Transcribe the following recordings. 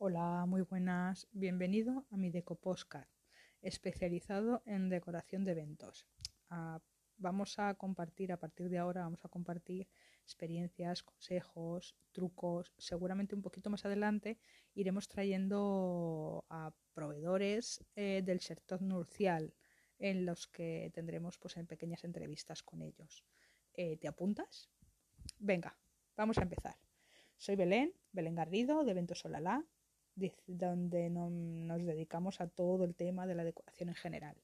Hola, muy buenas. Bienvenido a mi Deco Postcard, especializado en decoración de eventos. Ah, vamos a compartir, a partir de ahora, vamos a compartir experiencias, consejos, trucos. Seguramente un poquito más adelante iremos trayendo a proveedores eh, del sector nupcial en los que tendremos pues, en pequeñas entrevistas con ellos. Eh, ¿Te apuntas? Venga, vamos a empezar. Soy Belén, Belén Garrido, de Eventos Olalá, donde nos dedicamos a todo el tema de la decoración en general.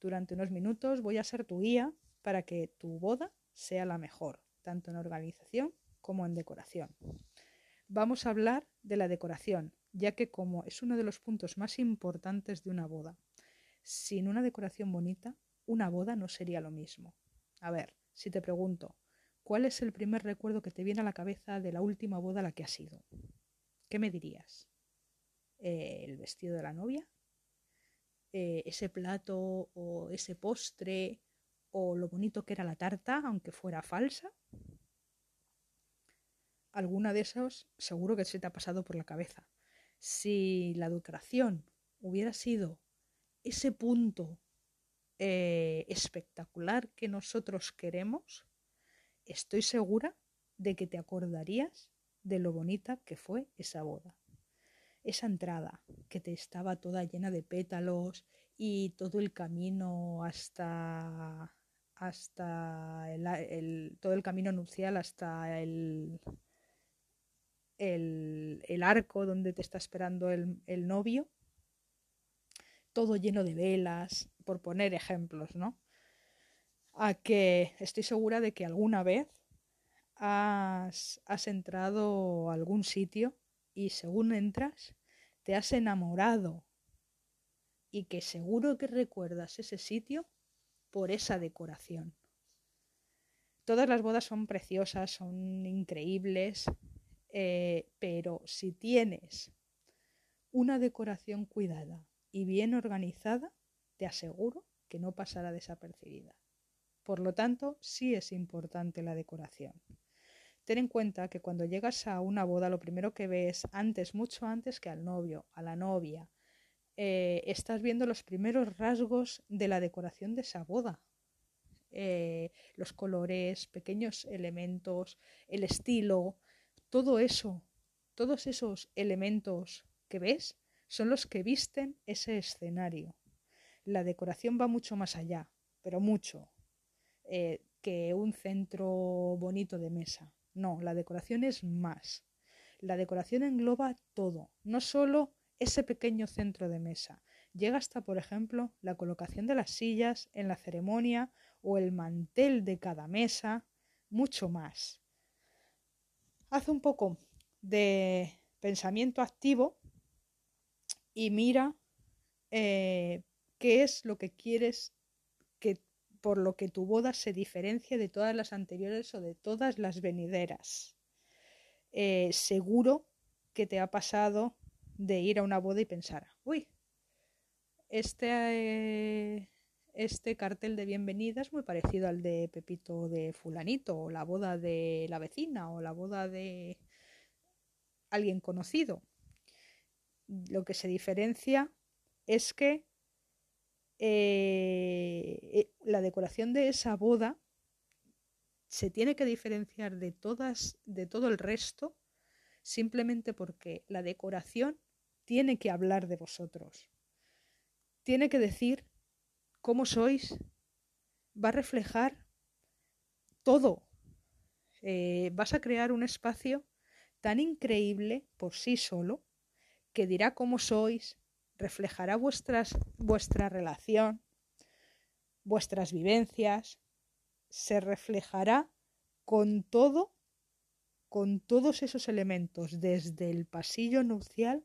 Durante unos minutos voy a ser tu guía para que tu boda sea la mejor, tanto en organización como en decoración. Vamos a hablar de la decoración, ya que como es uno de los puntos más importantes de una boda, sin una decoración bonita, una boda no sería lo mismo. A ver, si te pregunto, ¿cuál es el primer recuerdo que te viene a la cabeza de la última boda la que has ido? ¿Qué me dirías? Eh, el vestido de la novia, eh, ese plato o ese postre o lo bonito que era la tarta, aunque fuera falsa. Alguna de esos seguro que se te ha pasado por la cabeza. Si la decoración hubiera sido ese punto eh, espectacular que nosotros queremos, estoy segura de que te acordarías de lo bonita que fue esa boda esa entrada que te estaba toda llena de pétalos y todo el camino hasta hasta el, todo el camino nupcial hasta el, el, arco donde te está esperando el, el novio. Todo lleno de velas por poner ejemplos no a que estoy segura de que alguna vez has, has entrado a algún sitio y según entras te has enamorado y que seguro que recuerdas ese sitio por esa decoración. Todas las bodas son preciosas, son increíbles, eh, pero si tienes una decoración cuidada y bien organizada, te aseguro que no pasará desapercibida. Por lo tanto, sí es importante la decoración. Ten en cuenta que cuando llegas a una boda lo primero que ves antes, mucho antes que al novio, a la novia, eh, estás viendo los primeros rasgos de la decoración de esa boda. Eh, los colores, pequeños elementos, el estilo, todo eso, todos esos elementos que ves son los que visten ese escenario. La decoración va mucho más allá, pero mucho, eh, que un centro bonito de mesa. No, la decoración es más. La decoración engloba todo, no solo ese pequeño centro de mesa. Llega hasta, por ejemplo, la colocación de las sillas en la ceremonia o el mantel de cada mesa, mucho más. Haz un poco de pensamiento activo y mira eh, qué es lo que quieres por lo que tu boda se diferencia de todas las anteriores o de todas las venideras. Eh, seguro que te ha pasado de ir a una boda y pensar, uy, este, eh, este cartel de bienvenida es muy parecido al de Pepito de fulanito, o la boda de la vecina, o la boda de alguien conocido. Lo que se diferencia es que eh, eh, la decoración de esa boda se tiene que diferenciar de todas, de todo el resto, simplemente porque la decoración tiene que hablar de vosotros. Tiene que decir cómo sois. Va a reflejar todo. Eh, vas a crear un espacio tan increíble por sí solo que dirá cómo sois, reflejará vuestras, vuestra relación, vuestras vivencias, se reflejará con todo, con todos esos elementos, desde el pasillo nupcial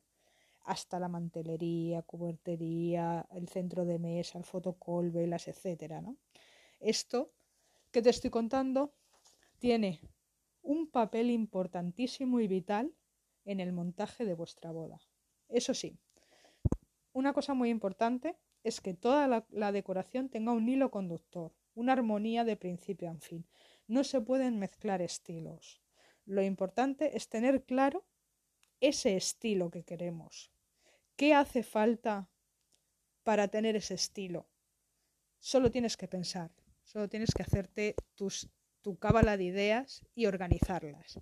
hasta la mantelería, cubertería, el centro de mesa, el fotocol, velas, etcétera, ¿no? Esto que te estoy contando tiene un papel importantísimo y vital en el montaje de vuestra boda. Eso sí, una cosa muy importante es que toda la, decoración tenga un hilo conductor, una armonía de principio a fin. No se pueden mezclar estilos. Lo importante es tener claro ese estilo que queremos. ¿Qué hace falta para tener ese estilo? Solo tienes que pensar, solo tienes que hacerte tu cábala de ideas y organizarlas.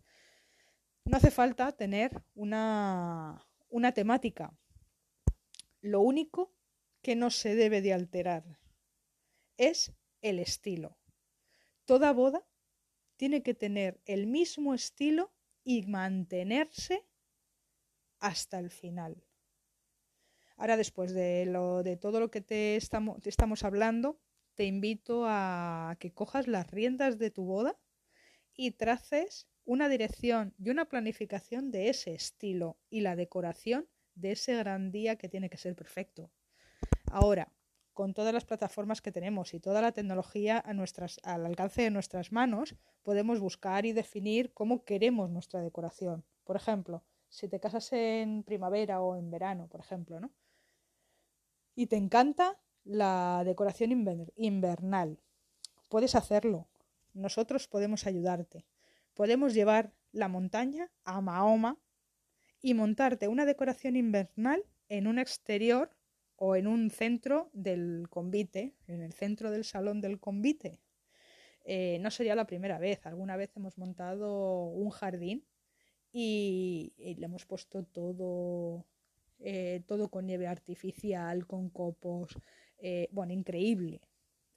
No hace falta tener una, una temática. Lo único que no se debe de alterar es el estilo. Toda boda tiene que tener el mismo estilo y mantenerse hasta el final. Ahora, después de, lo, de todo lo que te estamos, te estamos hablando, te invito a que cojas las riendas de tu boda y traces una dirección y una planificación de ese estilo y la decoración de ese gran día que tiene que ser perfecto. Ahora, con todas las plataformas que tenemos y toda la tecnología a al alcance de nuestras manos, podemos buscar y definir cómo queremos nuestra decoración. Por ejemplo, si te casas en primavera o en verano, por ejemplo, ¿no? Y te encanta la decoración invernal, puedes hacerlo. Nosotros podemos ayudarte. Podemos llevar la montaña a Mahoma y montarte una decoración invernal en un exterior o en un centro del convite, en el centro del salón del convite. Eh, no sería la primera vez, alguna vez hemos montado un jardín y, le hemos puesto todo, eh, todo con nieve artificial, con copos, eh, bueno, increíble,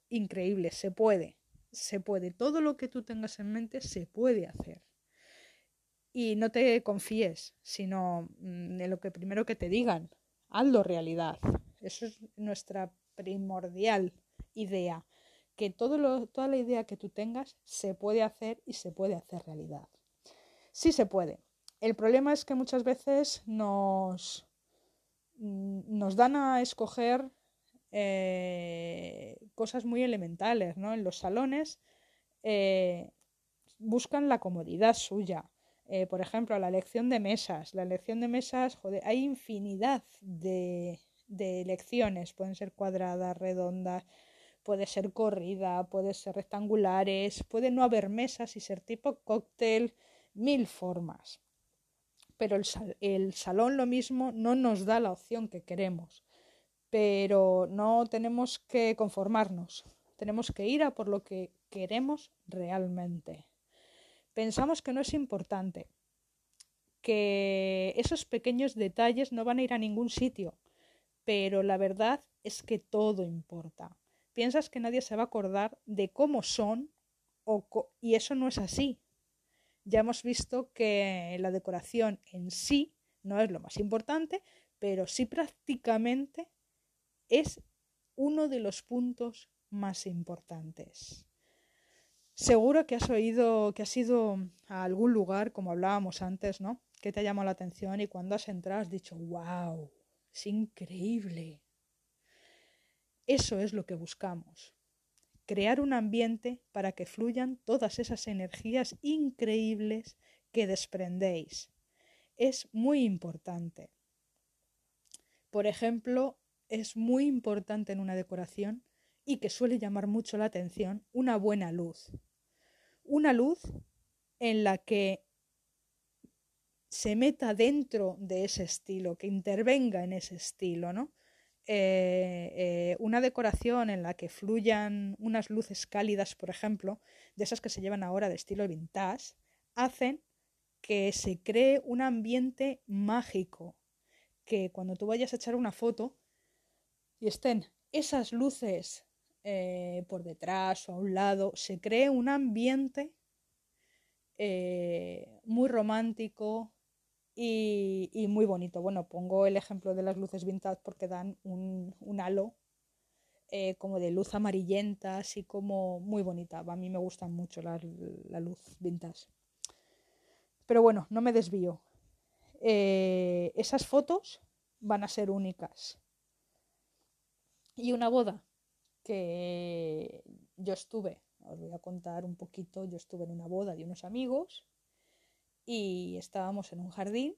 increíble, se puede, se puede, todo lo que tú tengas en mente se puede hacer. Y no te confíes, sino mm, en lo que primero que te digan, hazlo realidad. Eso es nuestra primordial idea, que todo toda la idea que tú tengas se puede hacer y se puede hacer realidad. Sí se puede. El problema es que muchas veces nos, mm, dan a escoger eh, cosas muy elementales, ¿no? En los salones eh, buscan la comodidad suya. Eh, por ejemplo, la elección de mesas. La elección de mesas, joder, hay infinidad de, de elecciones. Pueden ser cuadradas, redondas, puede ser corrida, puede ser rectangulares, puede no haber mesas y ser tipo cóctel, mil formas. Pero el, el salón lo mismo no nos da la opción que queremos. Pero no tenemos que conformarnos. Tenemos que ir a por lo que queremos realmente. Pensamos que no es importante, que esos pequeños detalles no van a ir a ningún sitio, pero la verdad es que todo importa. Piensas que nadie se va a acordar de cómo son y eso no es así. Ya hemos visto que la decoración en sí no es lo más importante, pero sí prácticamente es uno de los puntos más importantes. Seguro que has oído que has ido a algún lugar, como hablábamos antes, ¿no? Que te ha llamado la atención y cuando has entrado has dicho, wow, es increíble. Eso es lo que buscamos. Crear un ambiente para que fluyan todas esas energías increíbles que desprendéis. Es muy importante. Por ejemplo, es muy importante en una decoración y que suele llamar mucho la atención una buena luz. Una luz en la que se meta dentro de ese estilo, que intervenga en ese estilo, ¿no? Eh, eh, una decoración en la que fluyan unas luces cálidas, por ejemplo, de esas que se llevan ahora de estilo vintage, hacen que se cree un ambiente mágico, que cuando tú vayas a echar una foto y estén esas luces eh, por detrás o a un lado, se cree un ambiente muy romántico, y, muy bonito. Bueno, pongo el ejemplo de las luces vintage porque dan un, halo eh, como de luz amarillenta, así como muy bonita. A mí me gusta mucho la, luz vintage. Pero bueno, no me desvío. Eh, esas fotos van a ser únicas. Y una boda que yo estuve, os voy a contar un poquito, yo estuve en una boda de unos amigos y estábamos en un jardín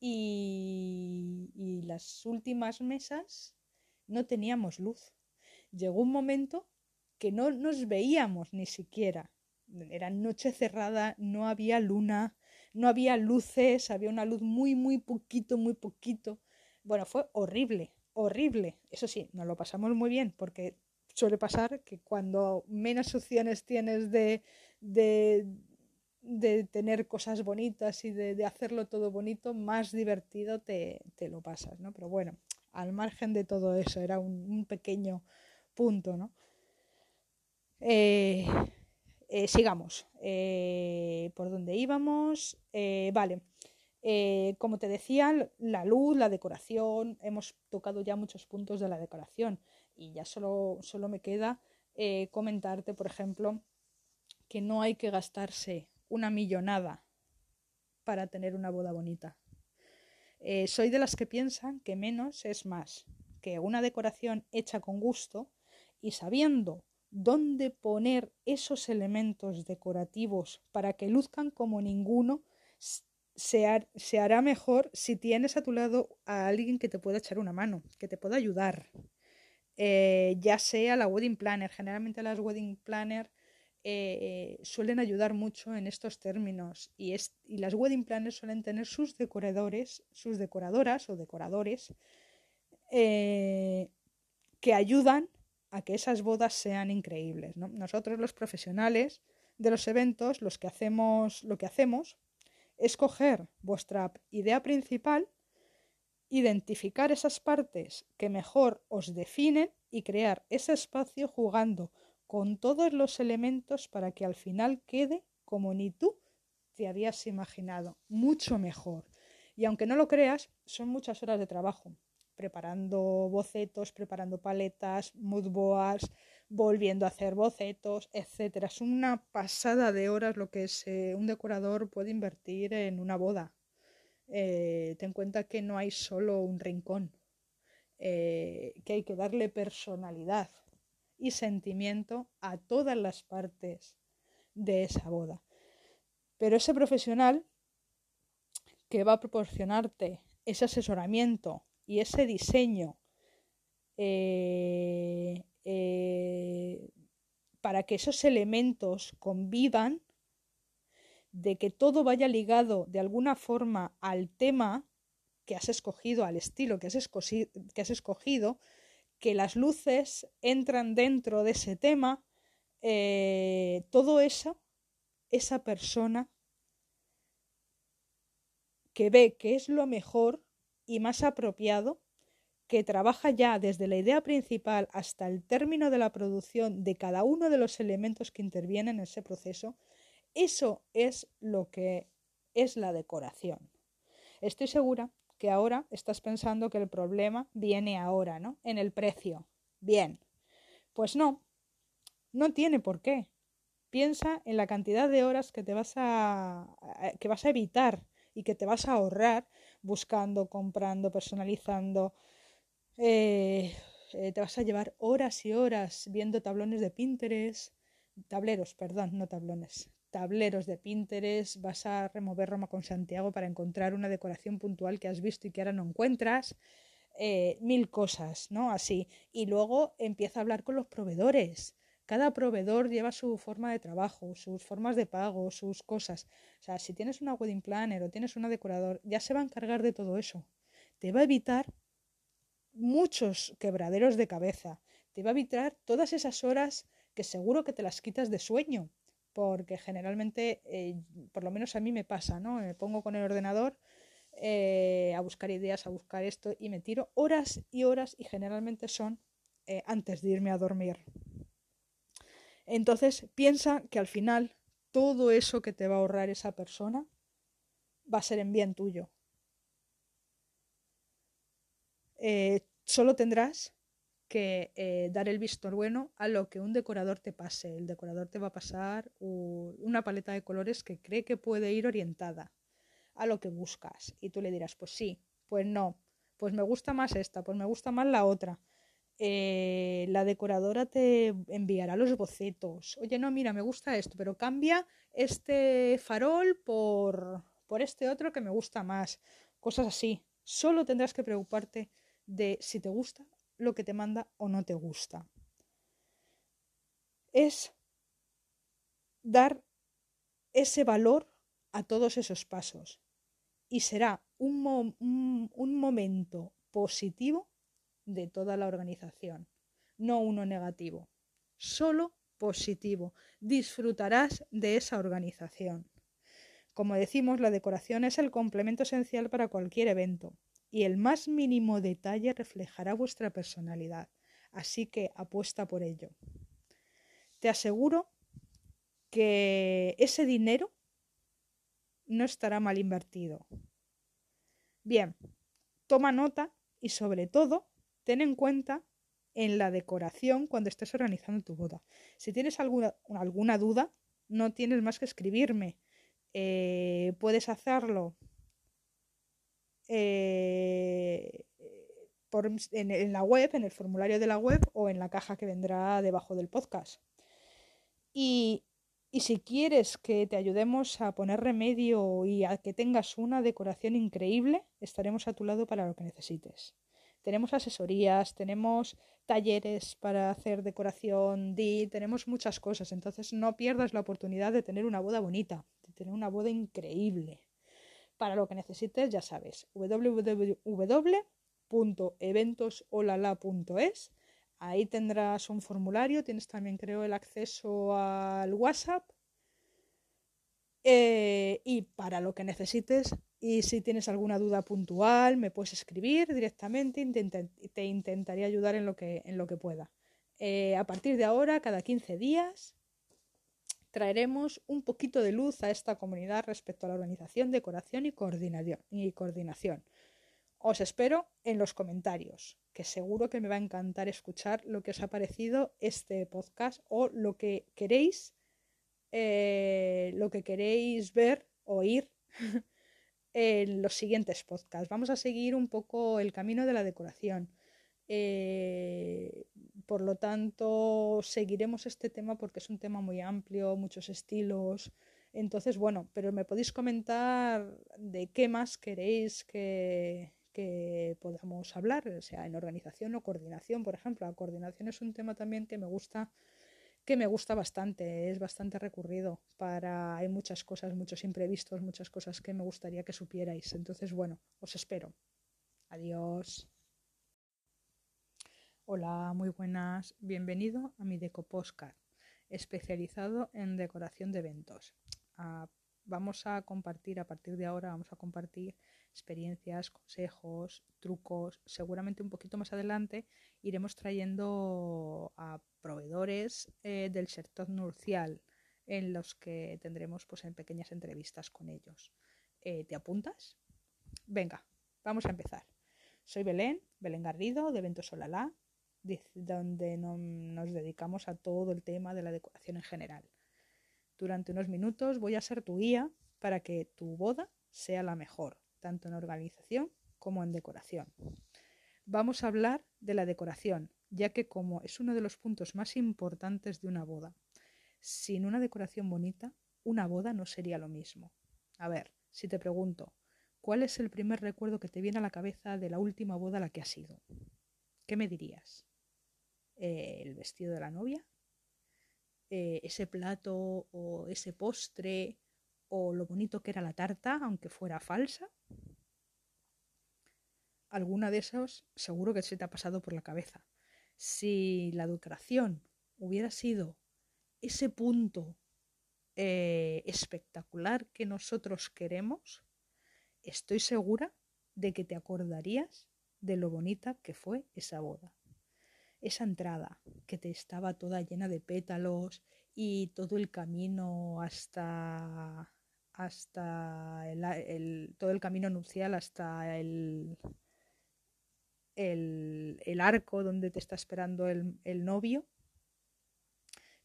y, las últimas mesas no teníamos luz. Llegó un momento que no nos veíamos ni siquiera. Era noche cerrada, no había luna, no había luces, había una luz muy, muy poquito, muy poquito. Bueno, fue horrible, horrible. Eso sí, nos lo pasamos muy bien porque suele pasar que cuando menos opciones tienes de, de, de tener cosas bonitas y de, de, hacerlo todo bonito, más divertido te, te, lo pasas, ¿no? Pero bueno, al margen de todo eso, era un, pequeño punto, ¿no? Eh, eh, sigamos. Eh, ¿Por dónde íbamos? Vale. Eh, como te decía, la luz, la decoración, hemos tocado ya muchos puntos de la decoración y ya solo, solo me queda eh, comentarte, por ejemplo, que no hay que gastarse una millonada para tener una boda bonita. Eh, soy de las que piensan que menos es más, que una decoración hecha con gusto y sabiendo dónde poner esos elementos decorativos para que luzcan como ninguno, se, har, se, hará mejor si tienes a tu lado a alguien que te pueda echar una mano, que te pueda ayudar. Eh, ya sea la wedding planner, generalmente las wedding planner eh, suelen ayudar mucho en estos términos y, es, y, las wedding planners suelen tener sus decoradores, sus decoradoras o decoradores eh, que ayudan a que esas bodas sean increíbles. ¿no? Nosotros los profesionales de los eventos, los que hacemos, lo que hacemos es coger vuestra idea principal, identificar esas partes que mejor os definen y crear ese espacio jugando con todos los elementos para que al final quede como ni tú te habías imaginado, mucho mejor. Y aunque no lo creas, son muchas horas de trabajo, preparando bocetos, preparando paletas, mood boards, volviendo a hacer bocetos, etcétera. Es una pasada de horas lo que un decorador puede invertir en una boda. Eh, ten en cuenta que no hay solo un rincón, eh, que hay que darle personalidad y sentimiento a todas las partes de esa boda. Pero ese profesional que va a proporcionarte ese asesoramiento y ese diseño eh, eh, para que esos elementos convivan, de que todo vaya ligado de alguna forma al tema que has escogido, al estilo que has, escogido, que has escogido que las luces entran dentro de ese tema, eh, todo eso, esa persona que ve que es lo mejor y más apropiado, que trabaja ya desde la idea principal hasta el término de la producción de cada uno de los elementos que intervienen en ese proceso, eso es lo que es la decoración. Estoy segura que ahora estás pensando que el problema viene ahora, ¿no? En el precio. Bien, pues no, no tiene por qué. Piensa en la cantidad de horas que te vas a, que vas a evitar y que te vas a ahorrar buscando, comprando, personalizando. Eh, eh, te vas a llevar horas y horas viendo tablones de Pinterest, tableros, perdón, no tablones, tableros de Pinterest, vas a remover Roma con Santiago para encontrar una decoración puntual que has visto y que ahora no encuentras. Eh, mil cosas, ¿no? Así. Y luego empieza a hablar con los proveedores. Cada proveedor lleva su forma de trabajo, sus formas de pago, sus cosas. O sea, si tienes una wedding planner o tienes una decorador, ya se va a encargar de todo eso. Te va a evitar muchos quebraderos de cabeza. Te va a evitar todas esas horas que seguro que te las quitas de sueño. Porque generalmente, eh, por lo menos a mí me pasa, ¿no? Me pongo con el ordenador eh, a buscar ideas, a buscar esto y me tiro horas y horas y generalmente son eh, antes de irme a dormir. Entonces piensa que al final todo eso que te va a ahorrar esa persona va a ser en bien tuyo. Eh, solo tendrás que eh, dar el visto bueno a lo que un decorador te pase. El decorador te va a pasar una paleta de colores que cree que puede ir orientada a lo que buscas. Y tú le dirás, pues sí, pues no, pues me gusta más esta, pues me gusta más la otra eh, la decoradora te enviará los bocetos. Oye, no, mira, me gusta esto, pero cambia este farol por, por este otro que me gusta más. Cosas así. Solo tendrás que preocuparte de si te gusta lo que te manda o no te gusta. Es dar ese valor a todos esos pasos y será un, un momento positivo de toda la organización, no uno negativo, solo positivo. Disfrutarás de esa organización. Como decimos, la decoración es el complemento esencial para cualquier evento y el más mínimo detalle reflejará vuestra personalidad, así que apuesta por ello. Te aseguro que ese dinero no estará mal invertido. Bien, toma nota y sobre todo ten en cuenta en la decoración cuando estés organizando tu boda. Si tienes alguna, alguna duda, no tienes más que escribirme. Eh, puedes hacerlo eh, en, la web, en el formulario de la web o en la caja que vendrá debajo del podcast. Y, y si quieres que te ayudemos a poner remedio y a que tengas una decoración increíble, estaremos a tu lado para lo que necesites. Tenemos asesorías, tenemos talleres para hacer decoración, di, tenemos muchas cosas. Entonces no pierdas la oportunidad de tener una boda bonita, de tener una boda increíble. Para lo que necesites, ya sabes, www.eventosolala.es. Ahí tendrás un formulario, tienes también creo el acceso al WhatsApp. Eh, y para lo que necesites, y si tienes alguna duda puntual, me puedes escribir directamente y te, intentaré ayudar en lo que, en lo que pueda. Eh, a partir de ahora, cada 15 días, traeremos un poquito de luz a esta comunidad respecto a la organización, decoración y coordinación. Y coordinación. Os espero en los comentarios, que seguro que me va a encantar escuchar lo que os ha parecido este podcast o lo que queréis, eh, lo que queréis ver, oír en los siguientes podcasts. Vamos a seguir un poco el camino de la decoración. Eh, por lo tanto, seguiremos este tema porque es un tema muy amplio, muchos estilos. Entonces, bueno, pero me podéis comentar de qué más queréis que, que podamos hablar, o sea, en organización o coordinación, por ejemplo. La coordinación es un tema también que me gusta que me gusta bastante, es bastante recurrido para hay muchas cosas, muchos imprevistos, muchas cosas que me gustaría que supierais. Entonces, bueno, os espero. Adiós. Hola, muy buenas. Bienvenido a mi Deco Postcard, especializado en decoración de eventos. Ah, vamos a compartir, a partir de ahora, vamos a compartir experiencias, consejos, trucos. Seguramente un poquito más adelante iremos trayendo a proveedores eh, del sector nurcial en los que tendremos pues, en pequeñas entrevistas con ellos. Eh, ¿Te apuntas? Venga, vamos a empezar. Soy Belén, Belén Garrido, de Eventos Solalá donde nos dedicamos a todo el tema de la decoración en general. Durante unos minutos voy a ser tu guía para que tu boda sea la mejor, tanto en organización como en decoración. Vamos a hablar de la decoración, ya que como es uno de los puntos más importantes de una boda. Sin una decoración bonita, una boda no sería lo mismo. A ver, si te pregunto, ¿cuál es el primer recuerdo que te viene a la cabeza de la última boda la que has ido? ¿Qué me dirías? Eh, el vestido de la novia, eh, ese plato o ese postre o lo bonito que era la tarta, aunque fuera falsa. Alguna de esos seguro que se te ha pasado por la cabeza. Si la decoración hubiera sido ese punto eh, espectacular que nosotros queremos, estoy segura de que te acordarías de lo bonita que fue esa boda. Esa entrada que te estaba toda llena de pétalos y todo el camino hasta hasta el, todo el camino nupcial hasta el, el, arco donde te está esperando el, novio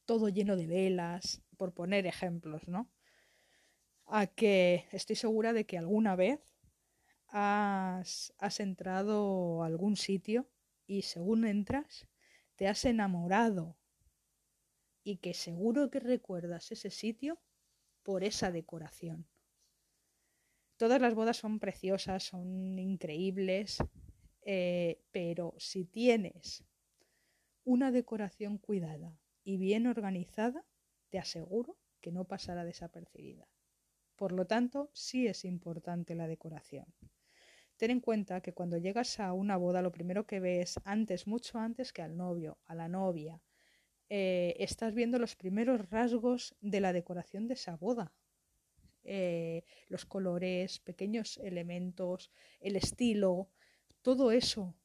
todo lleno de velas por poner ejemplos no a que estoy segura de que alguna vez has, has entrado a algún sitio y según entras te has enamorado y que seguro que recuerdas ese sitio por esa decoración. Todas las bodas son preciosas, son increíbles, eh, pero si tienes una decoración cuidada y bien organizada, te aseguro que no pasará desapercibida. Por lo tanto, sí es importante la decoración. Ten en cuenta que cuando llegas a una boda, lo primero que ves antes, mucho antes que al novio, a la novia, eh, estás viendo los primeros rasgos de la decoración de esa boda. Eh, los colores, pequeños elementos, el estilo, todo eso,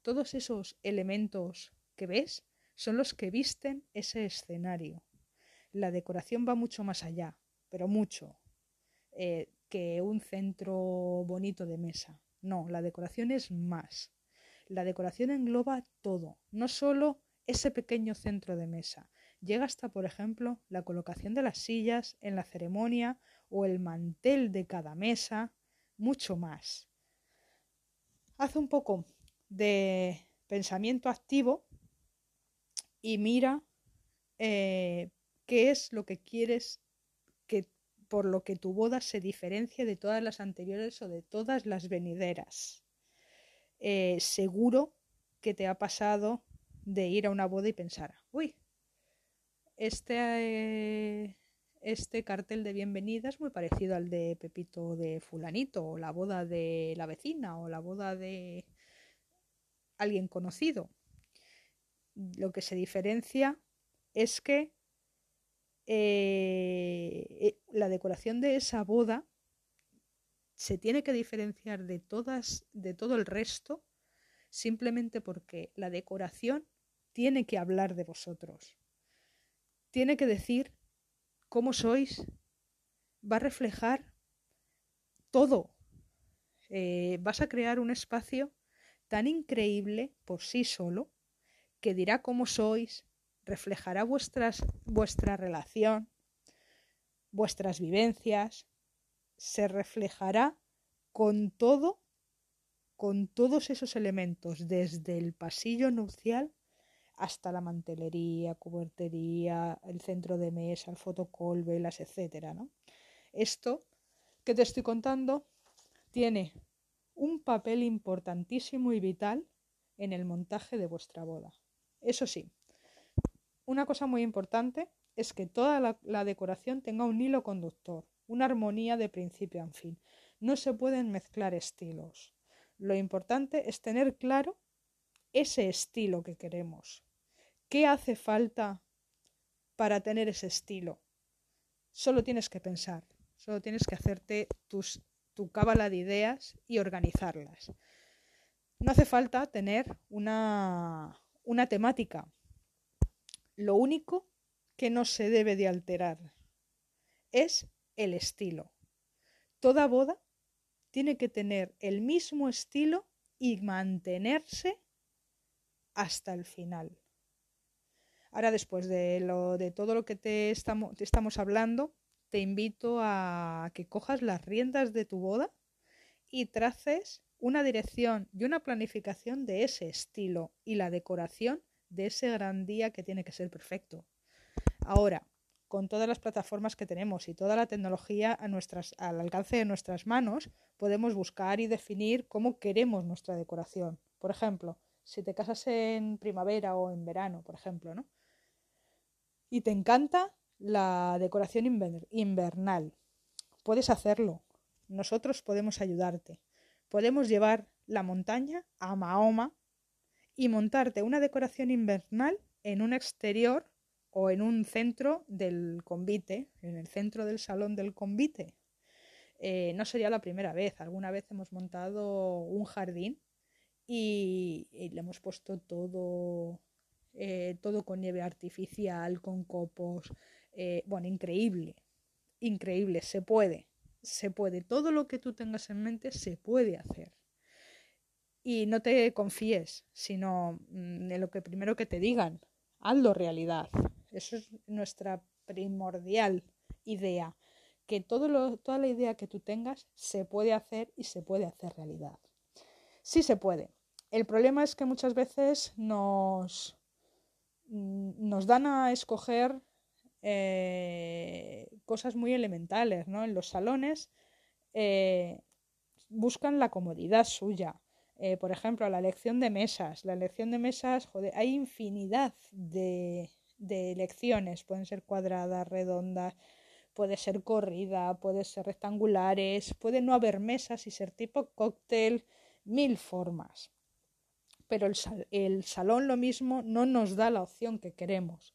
todos esos elementos que ves son los que visten ese escenario. La decoración va mucho más allá, pero mucho, eh, que un centro bonito de mesa. No, la decoración es más. La decoración engloba todo, no solo ese pequeño centro de mesa. Llega hasta, por ejemplo, la colocación de las sillas en la ceremonia o el mantel de cada mesa, mucho más. Haz un poco de pensamiento activo y mira eh, qué es lo que quieres que por lo que tu boda se diferencie de todas las anteriores o de todas las venideras. Eh, seguro que te ha pasado de ir a una boda y pensar, uy, este, eh, este cartel de bienvenida es muy parecido al de Pepito de fulanito, o la boda de la vecina, o la boda de alguien conocido. Lo que se diferencia es que eh, eh, la decoración de esa boda se tiene que diferenciar de todas, de todo el resto, simplemente porque la decoración tiene que hablar de vosotros. Tiene que decir cómo sois. Va a reflejar todo. Eh, vas a crear un espacio tan increíble por sí solo que dirá cómo sois, reflejará vuestras, vuestra relación, vuestras vivencias, se reflejará con todo, con todos esos elementos, desde el pasillo nupcial hasta la mantelería, cubertería, el centro de mesa, el fotocol, velas, etcétera, ¿no? Esto que te estoy contando tiene un papel importantísimo y vital en el montaje de vuestra boda. Eso sí, una cosa muy importante es que toda la, la, decoración tenga un hilo conductor, una armonía de principio a fin. No se pueden mezclar estilos. Lo importante es tener claro ese estilo que queremos. ¿Qué hace falta para tener ese estilo? Solo tienes que pensar, solo tienes que hacerte tus, tu cábala de ideas y organizarlas. No hace falta tener una, una temática. Lo único que no se debe de alterar es el estilo. Toda boda tiene que tener el mismo estilo y mantenerse hasta el final. Ahora, después de, lo, de todo lo que te estamos, hablando, te invito a que cojas las riendas de tu boda y traces una dirección y una planificación de ese estilo y la decoración de ese gran día que tiene que ser perfecto. Ahora, con todas las plataformas que tenemos y toda la tecnología a al alcance de nuestras manos, podemos buscar y definir cómo queremos nuestra decoración. Por ejemplo, si te casas en primavera o en verano, por ejemplo, ¿no? Y te encanta la decoración invernal, puedes hacerlo. Nosotros podemos ayudarte. Podemos llevar la montaña a Mahoma y montarte una decoración invernal en un exterior o en un centro del convite, en el centro del salón del convite. Eh, no sería la primera vez. Alguna vez hemos montado un jardín y, y le hemos puesto todo eh, todo con nieve artificial, con copos, eh, bueno, increíble, increíble, se puede, se puede, todo lo que tú tengas en mente se puede hacer. Y no te confíes, sino mm, en lo que primero que te digan, hazlo realidad. Eso es nuestra primordial idea, que todo lo, toda la idea que tú tengas se puede hacer y se puede hacer realidad. Sí se puede. El problema es que muchas veces nos, Mm, nos dan a escoger eh, cosas muy elementales, ¿no? En los salones eh, buscan la comodidad suya. Eh, por ejemplo, la elección de mesas. La elección de mesas, joder, hay infinidad de, de elecciones. Pueden ser cuadradas, redondas, puede ser corrida, puede ser rectangulares, puede no haber mesas y ser tipo cóctel, mil formas. Pero el, salón lo mismo no nos da la opción que queremos.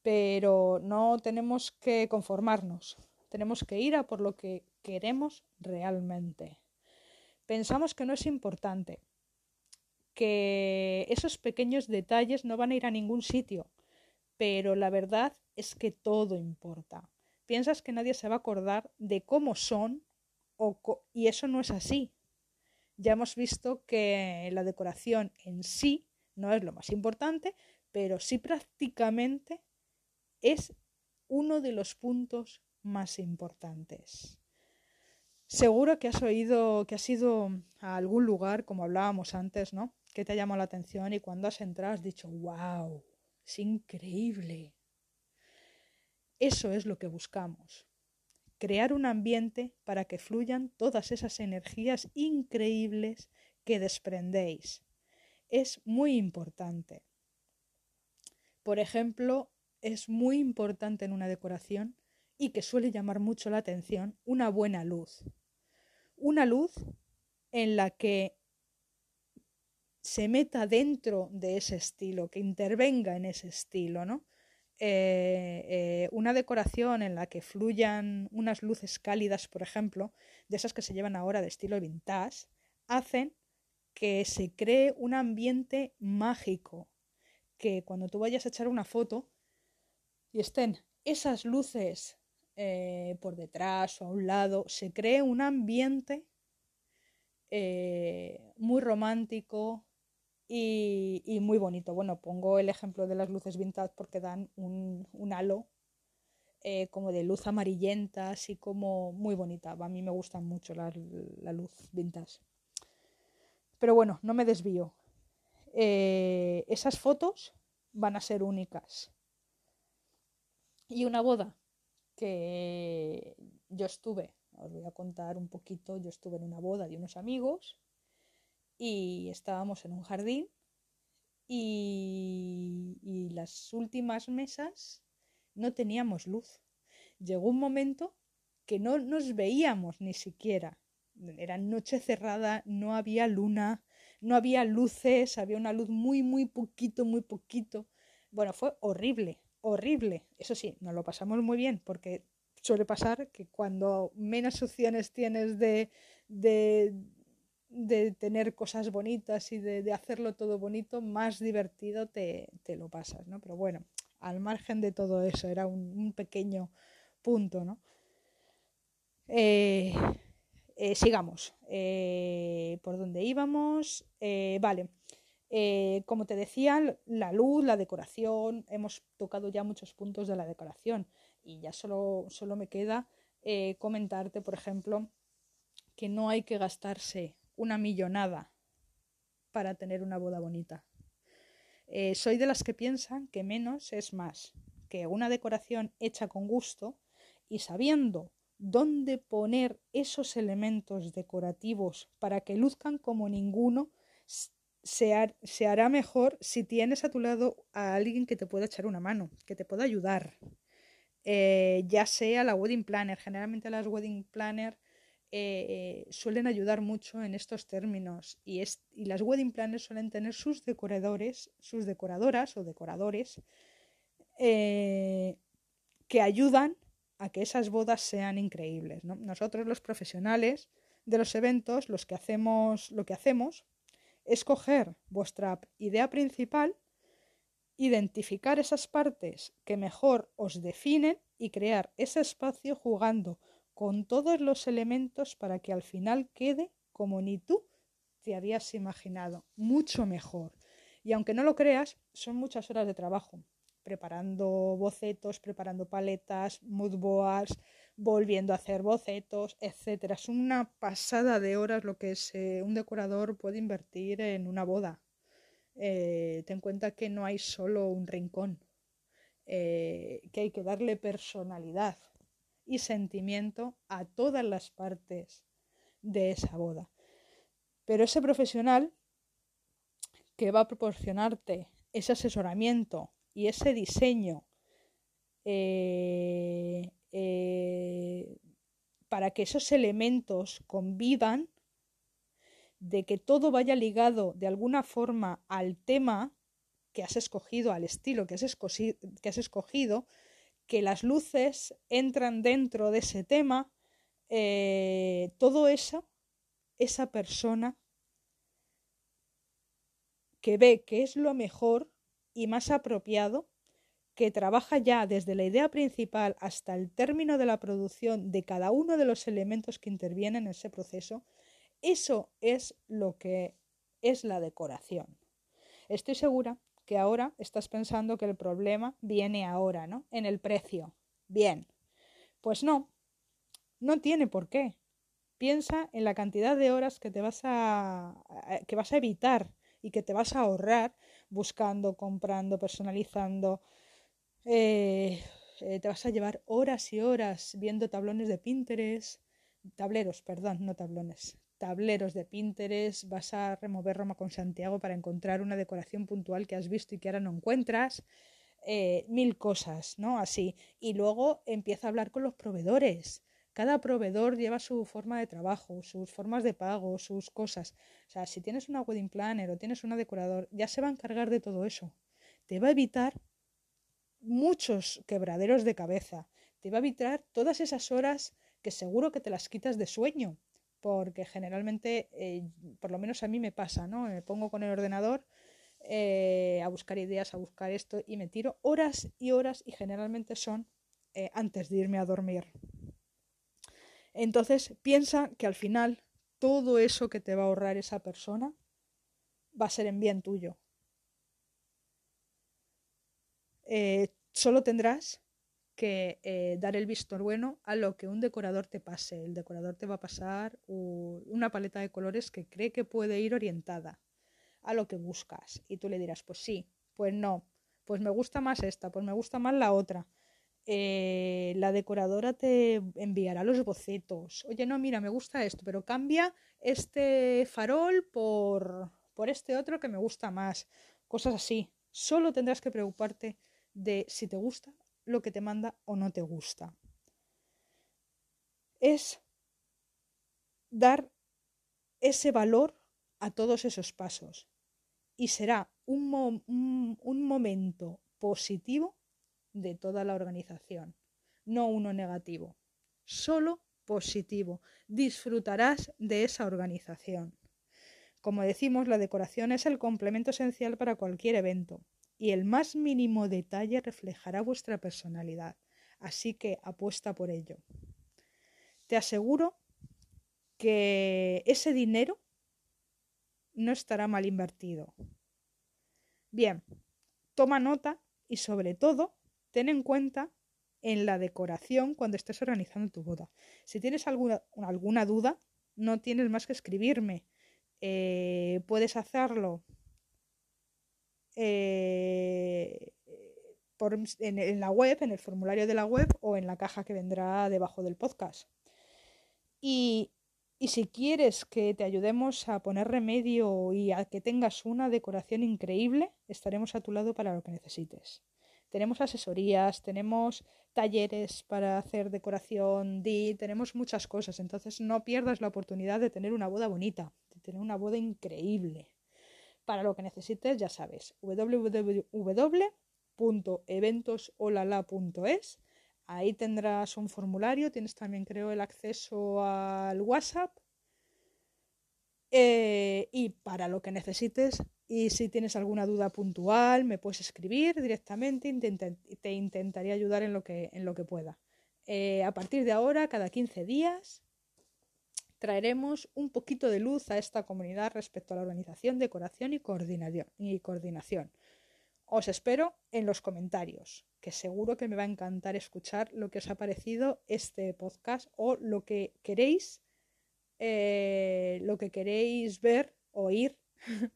Pero no tenemos que conformarnos, tenemos que ir a por lo que queremos realmente. Pensamos que no es importante, que esos pequeños detalles no van a ir a ningún sitio, pero la verdad es que todo importa. Piensas que nadie se va a acordar de cómo son y eso no es así. Ya hemos visto que la decoración en sí no es lo más importante, pero sí prácticamente es uno de los puntos más importantes. Seguro que has oído, que has ido a algún lugar, como hablábamos antes, ¿no? Que te ha llamado la atención y cuando has entrado has dicho, wow, es increíble. Eso es lo que buscamos. Crear un ambiente para que fluyan todas esas energías increíbles que desprendéis. Es muy importante. Por ejemplo, es muy importante en una decoración y que suele llamar mucho la atención, una buena luz. Una luz en la que se meta dentro de ese estilo, que intervenga en ese estilo, ¿no? Eh, eh, una decoración en la que fluyan unas luces cálidas, por ejemplo, de esas que se llevan ahora de estilo vintage, hacen que se cree un ambiente mágico, que cuando tú vayas a echar una foto y estén esas luces eh, por detrás o a un lado, se cree un ambiente muy romántico y, muy bonito. Bueno, pongo el ejemplo de las luces vintage porque dan un, halo eh, como de luz amarillenta, así como muy bonita. A mí me gusta mucho la, luz vintage. Pero bueno, no me desvío. esas fotos van a ser únicas. Y una boda que yo estuve, os voy a contar un poquito, yo estuve en una boda de unos amigos y estábamos en un jardín y, y las últimas mesas no teníamos luz. Llegó un momento que no nos veíamos ni siquiera. Era noche cerrada, no había luna, no había luces, había una luz muy, muy poquito, muy poquito. Bueno, fue horrible, horrible. Eso sí, nos lo pasamos muy bien porque suele pasar que cuando menos opciones tienes de, de, tener cosas bonitas y de, hacerlo todo bonito, más divertido te, lo pasas, ¿no? Pero bueno, al margen de todo eso, era un, pequeño punto, ¿no? Eh, eh, sigamos. Eh, ¿Por dónde íbamos? vale. Como te decía, la luz, la decoración, hemos tocado ya muchos puntos de la decoración y ya solo, solo me queda comentarte, por ejemplo, que no hay que gastarse una millonada para tener una boda bonita. Eh, soy de las que piensan que menos es más, que una decoración hecha con gusto y sabiendo dónde poner esos elementos decorativos para que luzcan como ninguno, se, hará mejor si tienes a tu lado a alguien que te pueda echar una mano, que te pueda ayudar. Eh, ya sea la wedding planner, generalmente las wedding planner eh, suelen ayudar mucho en estos términos y, es, y las wedding planners suelen tener sus decoradores, sus decoradoras o decoradores eh, que ayudan a que esas bodas sean increíbles. Nosotros los profesionales de los eventos, los que hacemos, lo que hacemos escoger vuestra idea principal, identificar esas partes que mejor os definen y crear ese espacio jugando con todos los elementos para que al final quede como ni tú te habías imaginado, mucho mejor. Y aunque no lo creas, son muchas horas de trabajo, preparando bocetos, preparando paletas, moodboards, volviendo a hacer bocetos, etcétera. Es una pasada de horas lo que eh, un decorador puede invertir en una boda. Eh, ten en cuenta que no hay solo un rincón, eh, que hay que darle personalidad y sentimiento a todas las partes de esa boda. Pero ese profesional que va a proporcionarte ese asesoramiento y ese diseño eh, para que esos elementos convivan, de que todo vaya ligado de alguna forma al tema que has escogido, al estilo que has, que has escogido, que las luces entran dentro de ese tema, eh, todo eso, esa persona que ve que es lo mejor y más apropiado, que trabaja ya desde la idea principal hasta el término de la producción de cada uno de los elementos que intervienen en ese proceso, eso es lo que es la decoración. Estoy segura que ahora estás pensando que el problema viene ahora, ¿no? En el precio. Bien. Pues no, no tiene por qué. Piensa en la cantidad de horas que te vas a que vas a evitar y que te vas a ahorrar buscando, comprando, personalizando. Eh, eh, te vas a llevar horas y horas viendo tablones de Pinterest, tableros, perdón, no tablones, tableros de Pinterest, vas a remover Roma con Santiago para encontrar una decoración puntual que has visto y que ahora no encuentras, eh, mil cosas, ¿no? Así. Y luego empieza a hablar con los proveedores. Cada proveedor lleva su forma de trabajo, sus formas de pago, sus cosas. O sea, si tienes una wedding planner o tienes una decorador, ya se va a encargar de todo eso. Te va a evitar muchos quebraderos de cabeza. Te va a evitar todas esas horas que seguro que te las quitas de sueño porque generalmente, eh, por lo menos a mí me pasa, ¿no? Me pongo con el ordenador eh, a buscar ideas, a buscar esto y me tiro horas y horas y generalmente son eh, antes de irme a dormir. Entonces piensa que al final todo eso que te va a ahorrar esa persona va a ser en bien tuyo. solo tendrás que eh, dar el visto bueno a lo que un decorador te pase. El decorador te va a pasar una paleta de colores que cree que puede ir orientada a lo que buscas. Y tú le dirás, pues sí, pues no, pues me gusta más esta, pues me gusta más la otra. Eh, la decoradora te enviará los bocetos. Oye, no, mira, me gusta esto, pero cambia este farol por, por este otro que me gusta más. Cosas así. Solo tendrás que preocuparte de si te gusta lo que te manda o no te gusta. Es dar ese valor a todos esos pasos y será un, un, momento positivo de toda la organización, no uno negativo, solo positivo. Disfrutarás de esa organización. Como decimos, la decoración es el complemento esencial para cualquier evento y el más mínimo detalle reflejará vuestra personalidad, así que apuesta por ello. Te aseguro que ese dinero no estará mal invertido. Bien, toma nota y sobre todo ten en cuenta en la decoración cuando estés organizando tu boda. Si tienes alguna, alguna duda, no tienes más que escribirme. Eh, puedes hacerlo eh, por, en, la web, en el formulario de la web o en la caja que vendrá debajo del podcast. Y, y si quieres que te ayudemos a poner remedio y a que tengas una decoración increíble, estaremos a tu lado para lo que necesites. Tenemos asesorías, tenemos talleres para hacer decoración, di, tenemos muchas cosas. Entonces no pierdas la oportunidad de tener una boda bonita, de tener una boda increíble. Para lo que necesites, ya sabes, www.eventosholala.es. Ahí tendrás un formulario, tienes también creo el acceso al WhatsApp. Eh, y para lo que necesites, y si tienes alguna duda puntual, me puedes escribir directamente y te intentaré ayudar en lo que, en lo que pueda. Eh, a partir de ahora, cada 15 días, traeremos un poquito de luz a esta comunidad respecto a la organización, decoración y coordinación. Os espero en los comentarios, que seguro que me va a encantar escuchar lo que os ha parecido este podcast o lo que queréis, eh, lo que queréis ver, oír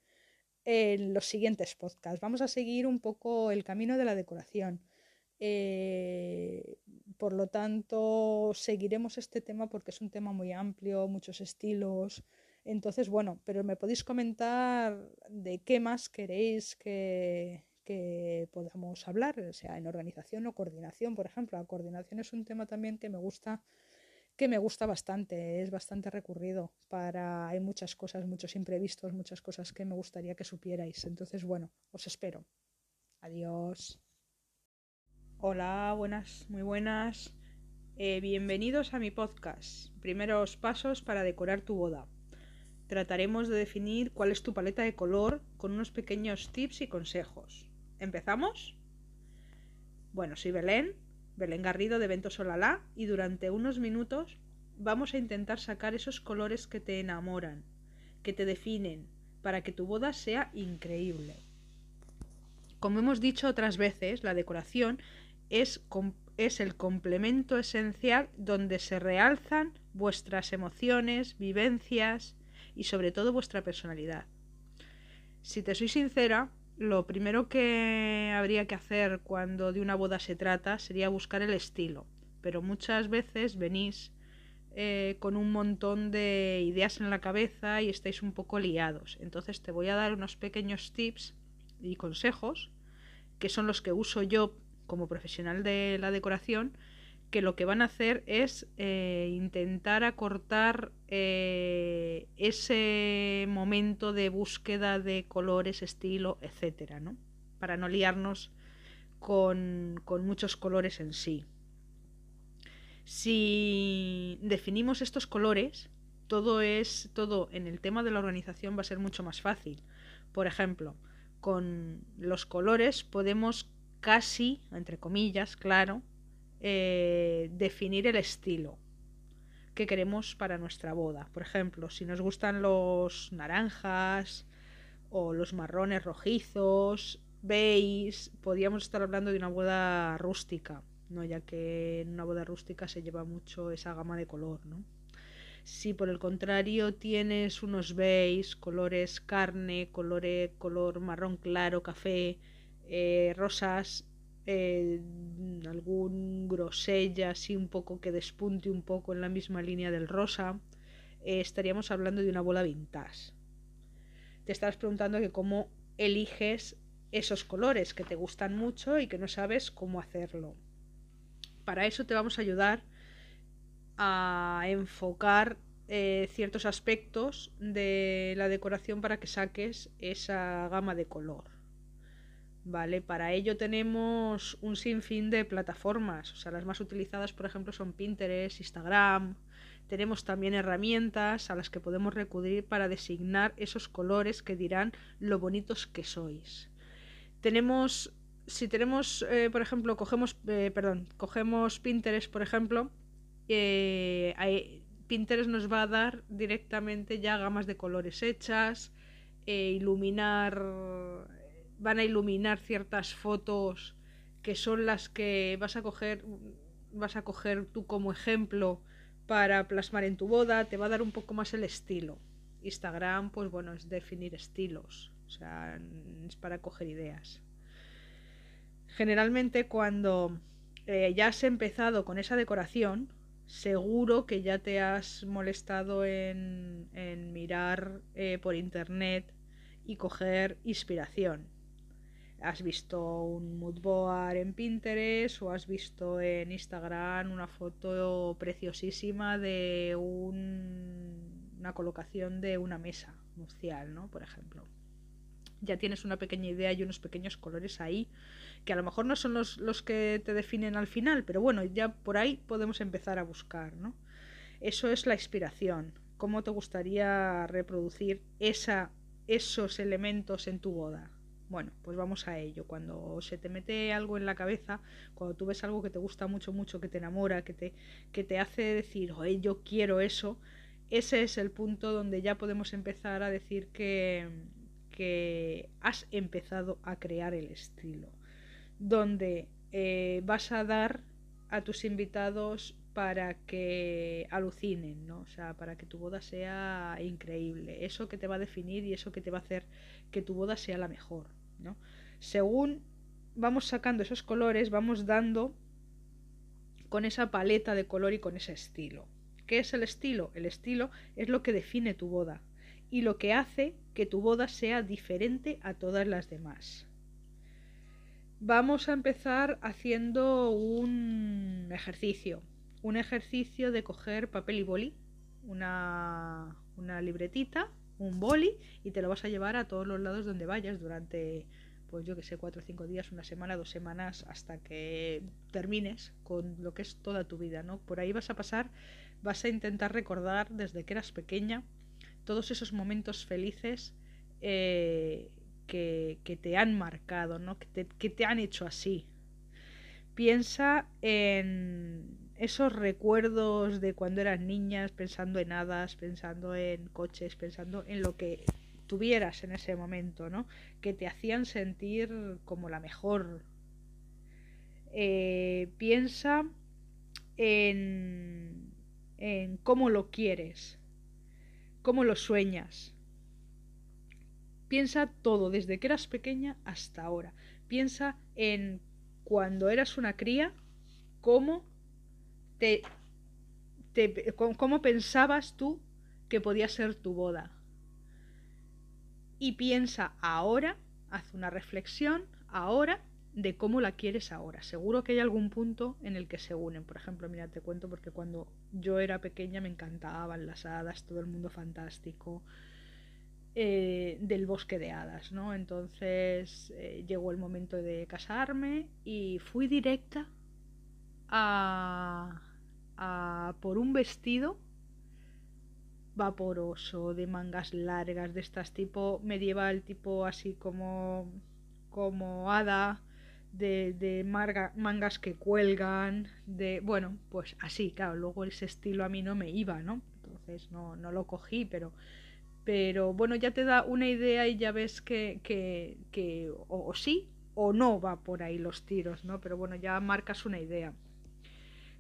en los siguientes podcasts. Vamos a seguir un poco el camino de la decoración. Eh, por lo tanto, seguiremos este tema porque es un tema muy amplio, muchos estilos. Entonces, bueno, pero me podéis comentar de qué más queréis que, que podamos hablar, sea en organización o coordinación, por ejemplo. La coordinación es un tema también que me gusta que me gusta bastante, es bastante recurrido para hay muchas cosas, muchos imprevistos, muchas cosas que me gustaría que supierais. Entonces, bueno, os espero. Adiós. Hola, buenas, muy buenas. Eh, bienvenidos a mi podcast. Primeros pasos para decorar tu boda. Trataremos de definir cuál es tu paleta de color con unos pequeños tips y consejos. ¿Empezamos? Bueno, soy Belén, Belén Garrido de Vento Solalá y durante unos minutos vamos a intentar sacar esos colores que te enamoran, que te definen, para que tu boda sea increíble. Como hemos dicho otras veces, la decoración es, es el complemento esencial donde se realzan vuestras emociones, vivencias y sobre todo vuestra personalidad. Si te soy sincera, lo primero que habría que hacer cuando de una boda se trata sería buscar el estilo, pero muchas veces venís eh, con un montón de ideas en la cabeza y estáis un poco liados. Entonces te voy a dar unos pequeños tips y consejos que son los que uso yo como profesional de la decoración que lo que van a hacer es eh, intentar acortar eh, ese momento de búsqueda de colores, estilo, etcétera, ¿no? Para no liarnos con, con muchos colores en sí. Si definimos estos colores, todo es todo en el tema de la organización va a ser mucho más fácil. Por ejemplo, con los colores podemos casi, entre comillas, claro, eh, definir el estilo que queremos para nuestra boda. Por ejemplo, si nos gustan los naranjas o los marrones rojizos, veis, podríamos estar hablando de una boda rústica, ¿no? ya que en una boda rústica se lleva mucho esa gama de color. ¿no? Si por el contrario tienes unos beige, colores carne, colores, color marrón claro, café, eh, rosas, eh, algún grosella así un poco que despunte un poco en la misma línea del rosa, eh, estaríamos hablando de una bola vintage. Te estás preguntando que cómo eliges esos colores que te gustan mucho y que no sabes cómo hacerlo. Para eso te vamos a ayudar a enfocar ciertos aspectos de la decoración para que saques esa gama de color. ¿Vale? Para ello tenemos un sinfín de plataformas, o sea, las más utilizadas, por ejemplo, son Pinterest, Instagram. Tenemos también herramientas a las que podemos recurrir para designar esos colores que dirán lo bonitos que sois. Tenemos, si tenemos, eh, por ejemplo, cogemos, eh, perdón, cogemos Pinterest, por ejemplo, eh, Pinterest nos va a dar directamente ya gamas de colores hechas, iluminar van a iluminar ciertas fotos que son las que vas a coger vas a coger tú como ejemplo para plasmar en tu boda, te va a dar un poco más el estilo. Instagram, pues bueno, es definir estilos, o sea, es para coger ideas. Generalmente cuando eh, ya has empezado con esa decoración, seguro que ya te has molestado en, en mirar eh, por internet y coger inspiración has visto un mood board en Pinterest o has visto en Instagram una foto preciosísima de una colocación de una mesa nupcial, ¿no? Por ejemplo. Ya tienes una pequeña idea y unos pequeños colores ahí, que a lo mejor no son los, los que te definen al final, pero bueno, ya por ahí podemos empezar a buscar, ¿no? Eso es la inspiración. ¿Cómo te gustaría reproducir esa, esos elementos en tu boda? Bueno, pues vamos a ello. Cuando se te mete algo en la cabeza, cuando tú ves algo que te gusta mucho, mucho, que te enamora, que te, que te hace decir, oye, yo quiero eso, ese es el punto donde ya podemos empezar a decir que, que has empezado a crear el estilo. Donde eh, vas a dar a tus invitados para que alucinen, ¿no? O sea, para que tu boda sea increíble. Eso que te va a definir y eso que te va a hacer que tu boda sea la mejor. Según vamos sacando esos colores, vamos dando con esa paleta de color y con ese estilo. ¿Qué es el estilo? El estilo es lo que define tu boda y lo que hace que tu boda sea diferente a todas las demás. Vamos a empezar haciendo un ejercicio. Un ejercicio de coger papel y boli, una, una libretita, un boli, y te lo vas a llevar a todos los lados donde vayas durante, pues yo que sé, cuatro o cinco días, una semana, dos semanas, hasta que termines con lo que es toda tu vida, ¿no? Por ahí vas a pasar, vas a intentar recordar desde que eras pequeña todos esos momentos felices eh, que, te han marcado, ¿no? que, te, que te han hecho así. Piensa en esos recuerdos de cuando eras niñas, pensando en hadas, pensando en coches, pensando en lo que tuvieras en ese momento, ¿no? Que te hacían sentir como la mejor. Eh, piensa en, en cómo lo quieres, cómo lo sueñas, Piensa todo, desde que eras pequeña hasta ahora. Piensa en cuando eras una cría, cómo te, cómo pensabas tú que podía ser tu boda. Y piensa ahora, haz una reflexión ahora de cómo la quieres ahora. Seguro que hay algún punto en el que se unen. Por ejemplo, mira, te cuento porque cuando yo era pequeña me encantaban las hadas, todo el mundo fantástico. Eh, del bosque de hadas, ¿no? Entonces eh, llegó el momento de casarme y fui directa a, por un vestido vaporoso, de mangas largas, de estas tipo medieval, tipo así como, como hada, de, de mangas que cuelgan, de, bueno, pues así, claro, luego ese estilo a mí no me iba, ¿no? Entonces no, no lo cogí, pero pero bueno, ya te da una idea y ya ves que, que, que o, sí o no va por ahí los tiros, ¿no? Pero bueno, ya marcas una idea.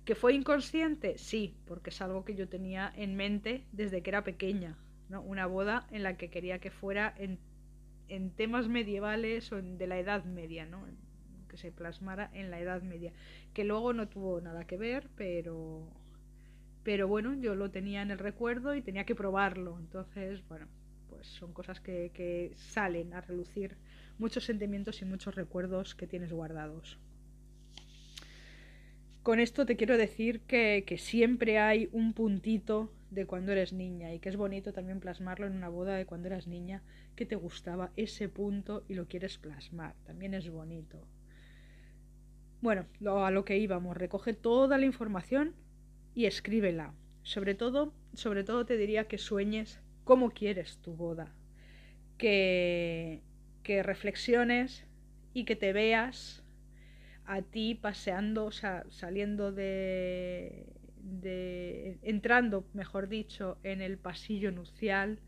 ¿Que fue inconsciente? Sí, porque es algo que yo tenía en mente desde que era pequeña, ¿no? Una boda en la que quería que fuera en, en temas medievales o de la Edad Media, ¿no? Que se plasmara en la Edad Media. Que luego no tuvo nada que ver, pero pero bueno, yo lo tenía en el recuerdo y tenía que probarlo. Entonces, bueno, pues son cosas que, salen a relucir muchos sentimientos y muchos recuerdos que tienes guardados. Con esto te quiero decir que, que, siempre hay un puntito de cuando eres niña y que es bonito también plasmarlo en una boda de cuando eras niña que te gustaba ese punto y lo quieres plasmar. También es bonito. Bueno, a lo que íbamos, recoge toda la información y escríbela. Sobre todo, sobre todo te diría que sueñes cómo quieres tu boda, que, que reflexiones y que te veas a ti paseando, o sea, saliendo de, de, entrando, mejor dicho, en el pasillo nupcial,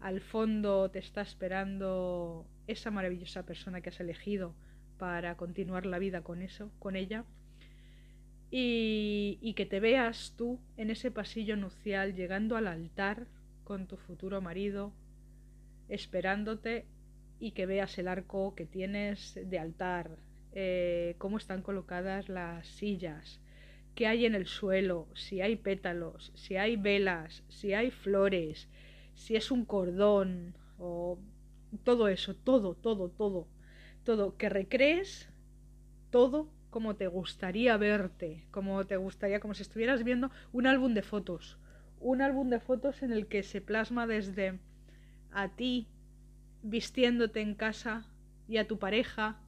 al fondo te está esperando esa maravillosa persona que has elegido para continuar la vida con eso, con ella y, que te veas tú en ese pasillo nupcial llegando al altar con tu futuro marido, esperándote y que veas el arco que tienes de altar, eh, cómo están colocadas las sillas, qué hay en el suelo, si hay pétalos, si hay velas, si hay flores, si es un cordón o todo eso, todo, todo, todo, todo, que recrees todo como te gustaría verte, como te gustaría, como si estuvieras viendo un álbum de fotos. Un álbum de fotos en el que se plasma desde a ti vistiéndote en casa y a tu pareja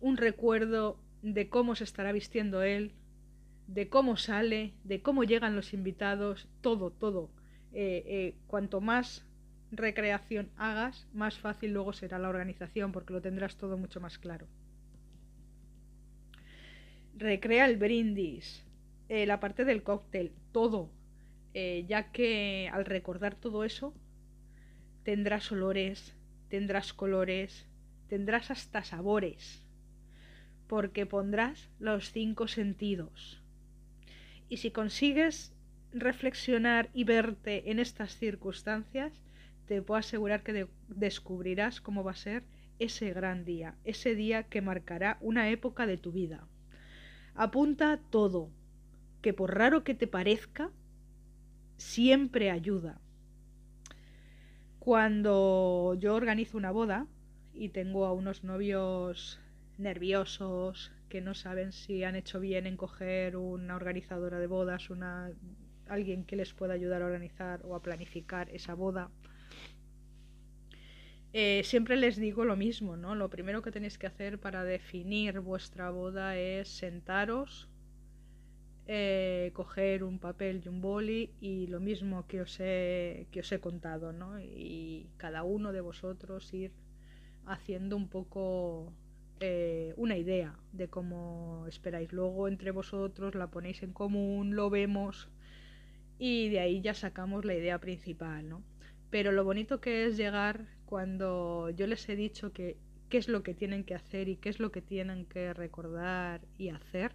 un recuerdo de cómo se estará vistiendo él, de cómo sale, de cómo llegan los invitados, todo, todo. Eh, eh, cuanto más recreación hagas, más fácil luego será la organización porque lo tendrás todo mucho más claro. Recrea el brindis, eh, la parte del cóctel, todo, ya que al recordar todo eso tendrás olores, tendrás colores, tendrás hasta sabores, porque pondrás los cinco sentidos. Y si consigues reflexionar y verte en estas circunstancias, te puedo asegurar que descubrirás cómo va a ser ese gran día, ese día que marcará una época de tu vida. Apunta todo, que por raro que te parezca, siempre ayuda. Cuando yo organizo una boda y tengo a unos novios nerviosos, que no saben si han hecho bien en coger una organizadora de bodas, una alguien que les pueda ayudar a organizar o a planificar esa boda. Eh, siempre les digo lo mismo, ¿no? Lo primero que tenéis que hacer para definir vuestra boda es sentaros, eh, coger un papel y un boli y lo mismo que os he, que os he contado, ¿no? Y cada uno de vosotros ir haciendo un poco eh, una idea de cómo esperáis. Luego entre vosotros la ponéis en común, lo vemos y de ahí ya sacamos la idea principal, ¿no? Pero lo bonito que es llegar cuando yo les he dicho que qué es lo que tienen que hacer y qué es lo que tienen que recordar y hacer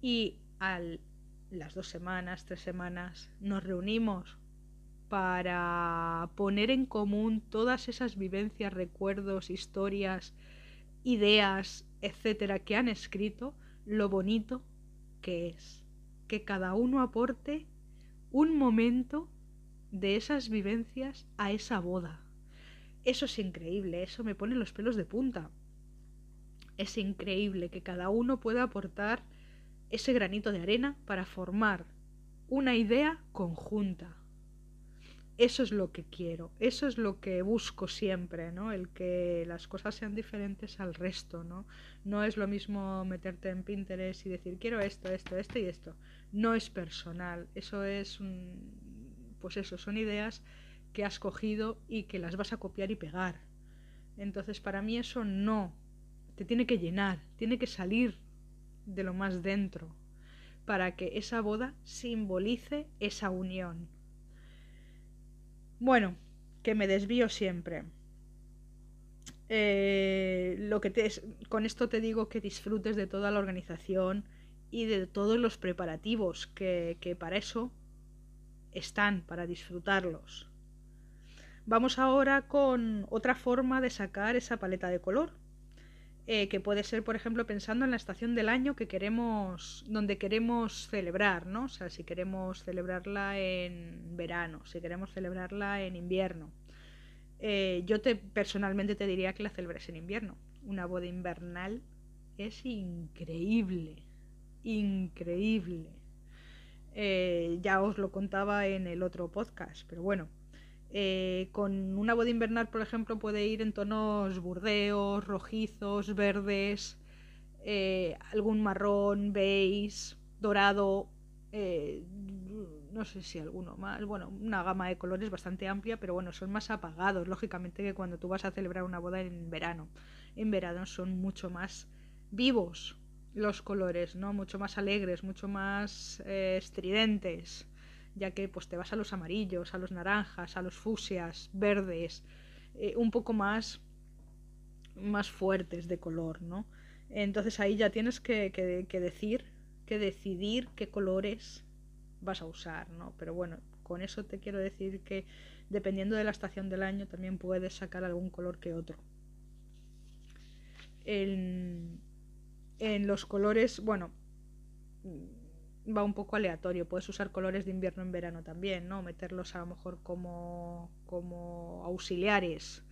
y a las dos semanas, tres semanas, nos reunimos para poner en común todas esas vivencias, recuerdos, historias, ideas, etcétera, que han escrito, lo bonito que es que cada uno aporte un momento de esas vivencias a esa boda. Eso es increíble, eso me pone los pelos de punta. Es increíble que cada uno pueda aportar ese granito de arena para formar una idea conjunta. Eso es lo que quiero, eso es lo que busco siempre, ¿no? El que las cosas sean diferentes al resto, ¿no? No es lo mismo meterte en Pinterest y decir quiero esto, esto, esto y esto. No es personal, eso es un... pues eso, son ideas que has cogido y que las vas a copiar y pegar. Entonces para mí eso no, te tiene que llenar, tiene que salir de lo más dentro, para que esa boda simbolice esa unión. Bueno, que me desvío siempre. Eh, lo que te, con esto te digo que disfrutes de toda la organización y de todos los preparativos que, que para eso están, para disfrutarlos. Vamos ahora con otra forma de sacar esa paleta de color. Eh, que puede ser, por ejemplo, pensando en la estación del año que queremos, donde queremos celebrar, ¿no? O sea, si queremos celebrarla en verano, si queremos celebrarla en invierno. Eh, yo te personalmente te diría que la celebres en invierno. Una boda invernal es increíble, increíble. Eh, ya os lo contaba en el otro podcast, pero bueno, eh, con una boda invernal, por ejemplo, puede ir en tonos burdeos, rojizos, verdes, eh, algún marrón, beige, dorado, eh, no sé si alguno más, bueno, una gama de colores bastante amplia, pero bueno, son más apagados, lógicamente, que cuando tú vas a celebrar una boda en verano. En verano son mucho más vivos los colores, ¿no? Mucho más alegres, mucho más estridentes ya que pues te vas a los amarillos, a los naranjas, a los fusias, verdes, eh, un poco más, más fuertes de color, ¿no? Entonces ahí ya tienes que, que, decir, que decidir qué colores vas a usar, ¿no? Pero bueno, con eso te quiero decir que dependiendo de la estación del año también puedes sacar algún color que otro. En, en los colores, bueno, va un poco aleatorio. Puedes usar colores de invierno en verano también, ¿no? Meterlos a lo mejor como, como auxiliares.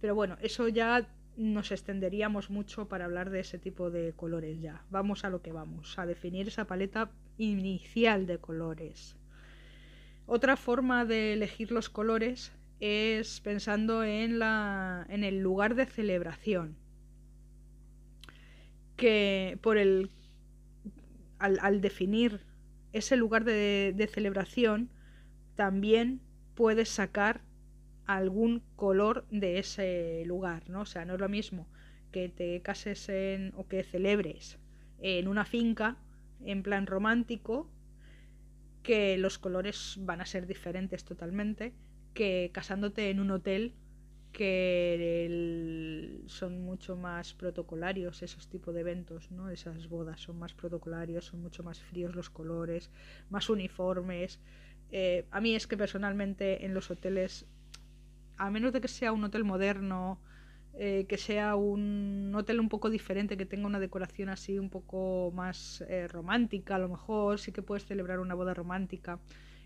Pero bueno, eso ya nos extenderíamos mucho para hablar de ese tipo de colores ya. Vamos a lo que vamos, a definir esa paleta inicial de colores. Otra forma de elegir los colores es pensando en, la, en el lugar de celebración. Que por el al, definir ese lugar de, celebración, también puedes sacar algún color de ese lugar, ¿no? O sea, no es lo mismo que te cases en, o que celebres en una finca en plan romántico, que los colores van a ser diferentes totalmente, que casándote en un hotel que son mucho más protocolarios esos tipos de eventos, ¿no? Esas bodas son más protocolarios, son mucho más fríos los colores, más uniformes. Eh, a mí es que personalmente en los hoteles, a menos de que sea un hotel moderno, eh, que sea un hotel un poco diferente, que tenga una decoración así un poco más eh, romántica, a lo mejor sí que puedes celebrar una boda romántica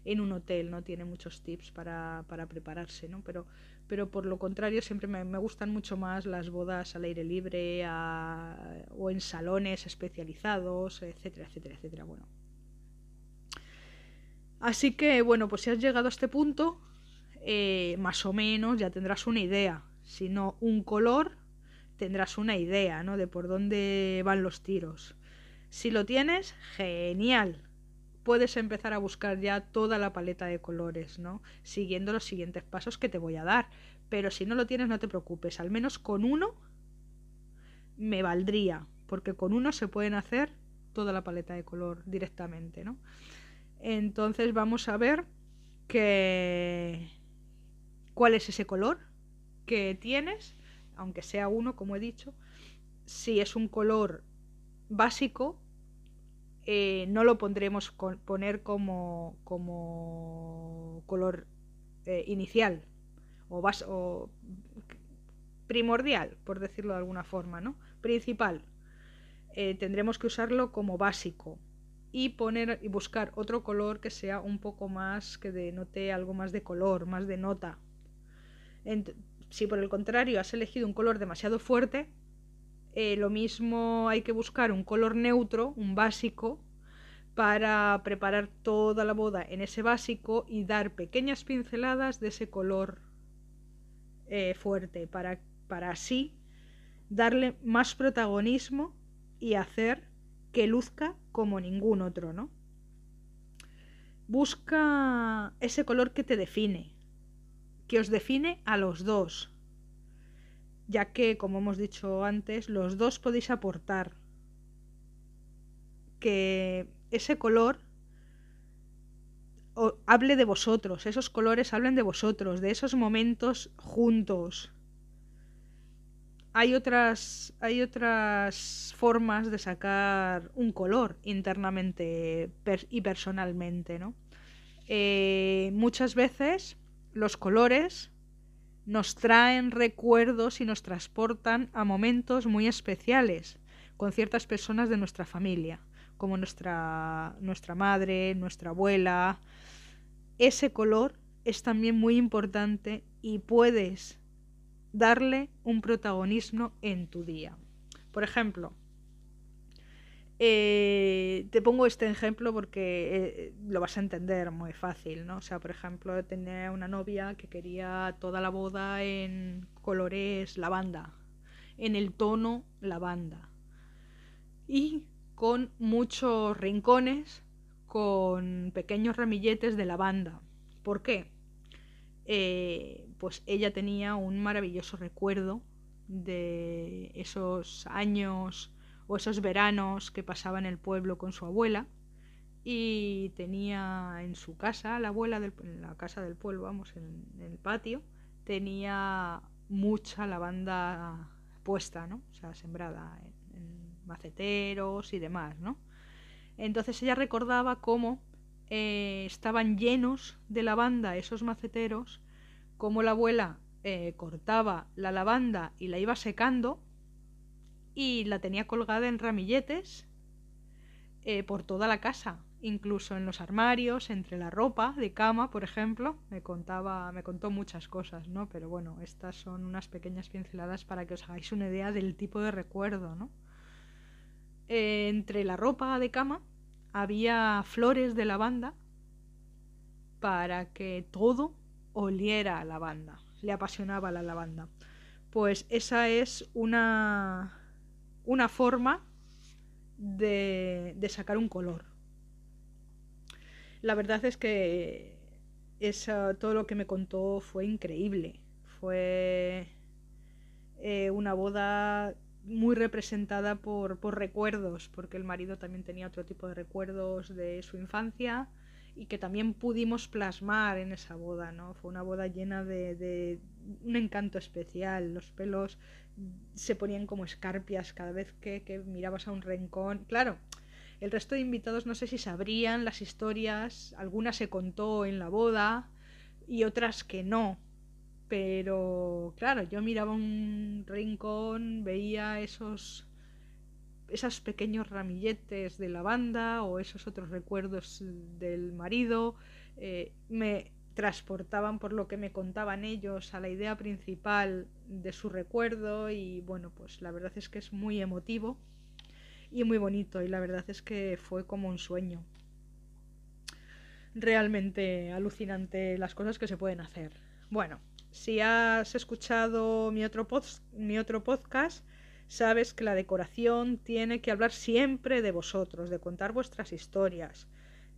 en un hotel, ¿no? Tiene muchos tips para, para prepararse, ¿no? Pero pero por lo contrario siempre me, gustan mucho más las bodas al aire libre o en salones especializados, etcétera, etcétera, etcétera. Bueno. Así que, bueno, pues si has llegado a este punto, eh, más o menos ya tendrás una idea. Si no un color, tendrás una idea, ¿no? De por dónde van los tiros. Si lo tienes, genial. Puedes empezar a buscar ya toda la paleta de colores, ¿no? Siguiendo los siguientes pasos que te voy a dar. Pero si no lo tienes, no te preocupes. Al menos con uno me valdría. Porque con uno se pueden hacer toda la paleta de color directamente, ¿no? Entonces vamos a ver que... cuál es ese color que tienes aunque sea uno, como he dicho, si es un color básico, eh, no lo pondremos poner como, como color eh, inicial o, o primordial, por decirlo de alguna forma, ¿no? Principal. Eh, tendremos que usarlo como básico y poner y buscar otro color que sea un poco más que denote algo más de color, más de nota. Si por el contrario has elegido un color demasiado fuerte, eh, lo mismo hay que buscar un color neutro, un básico, para preparar toda la boda en ese básico y dar pequeñas pinceladas de ese color eh, fuerte, para, para así darle más protagonismo y hacer que luzca como ningún otro, ¿no? Busca ese color que te define, que os define a los dos, ya que, como hemos dicho antes, los dos podéis aportar que ese color hable de vosotros, esos colores hablen de vosotros, de esos momentos juntos. Hay otras, hay otras formas de sacar un color internamente y personalmente, ¿no? Eh, muchas veces los colores nos traen recuerdos y nos transportan a momentos muy especiales con ciertas personas de nuestra familia, como nuestra, nuestra madre, nuestra abuela. Ese color es también muy importante y puedes darle un protagonismo en tu día. Por ejemplo, eh, te pongo este ejemplo porque eh, lo vas a entender muy fácil, ¿no? O sea, por ejemplo, tenía una novia que quería toda la boda en colores lavanda, en el tono lavanda. Y con muchos rincones, con pequeños ramilletes de lavanda. ¿Por qué? Eh, pues ella tenía un maravilloso recuerdo de esos años o esos veranos que pasaba en el pueblo con su abuela y tenía en su casa, la abuela en la casa del pueblo, vamos, en, el patio, tenía mucha lavanda puesta, ¿no? O sea, sembrada en, maceteros y demás, ¿no? Entonces ella recordaba cómo eh, estaban llenos de lavanda esos maceteros, cómo la abuela eh, cortaba la lavanda y la iba secando y la tenía colgada en ramilletes eh, por toda la casa, incluso en los armarios, entre la ropa de cama, por ejemplo. Me contaba, me contó muchas cosas, ¿no? Pero bueno, estas son unas pequeñas pinceladas para que os hagáis una idea del tipo de recuerdo, ¿no? Eh, entre la ropa de cama había flores de lavanda para que todo oliera a lavanda. Le apasionaba la lavanda. Pues esa es una una forma de, sacar un color. La verdad es que todo lo que me contó fue increíble. Fue eh, una boda muy representada por, recuerdos, porque el marido también tenía otro tipo de recuerdos de su infancia y que también pudimos plasmar en esa boda, ¿no? Fue una boda llena de un encanto especial, los pelos se ponían como escarpias cada vez que, mirabas a un rincón. Claro, el resto de invitados no sé si sabrían las historias, algunas se contó en la boda y otras que no. Pero claro, yo miraba un rincón, veía esos esos pequeños ramilletes de lavanda o esos otros recuerdos del marido, eh, me transportaban por lo que me contaban ellos a la idea principal de su recuerdo y bueno, pues la verdad es que es muy emotivo y muy bonito y la verdad es que fue como un sueño. Realmente alucinante las cosas que se pueden hacer. Bueno, si has escuchado mi otro, mi otro podcast, sabes que la decoración tiene que hablar siempre de vosotros, de contar vuestras historias,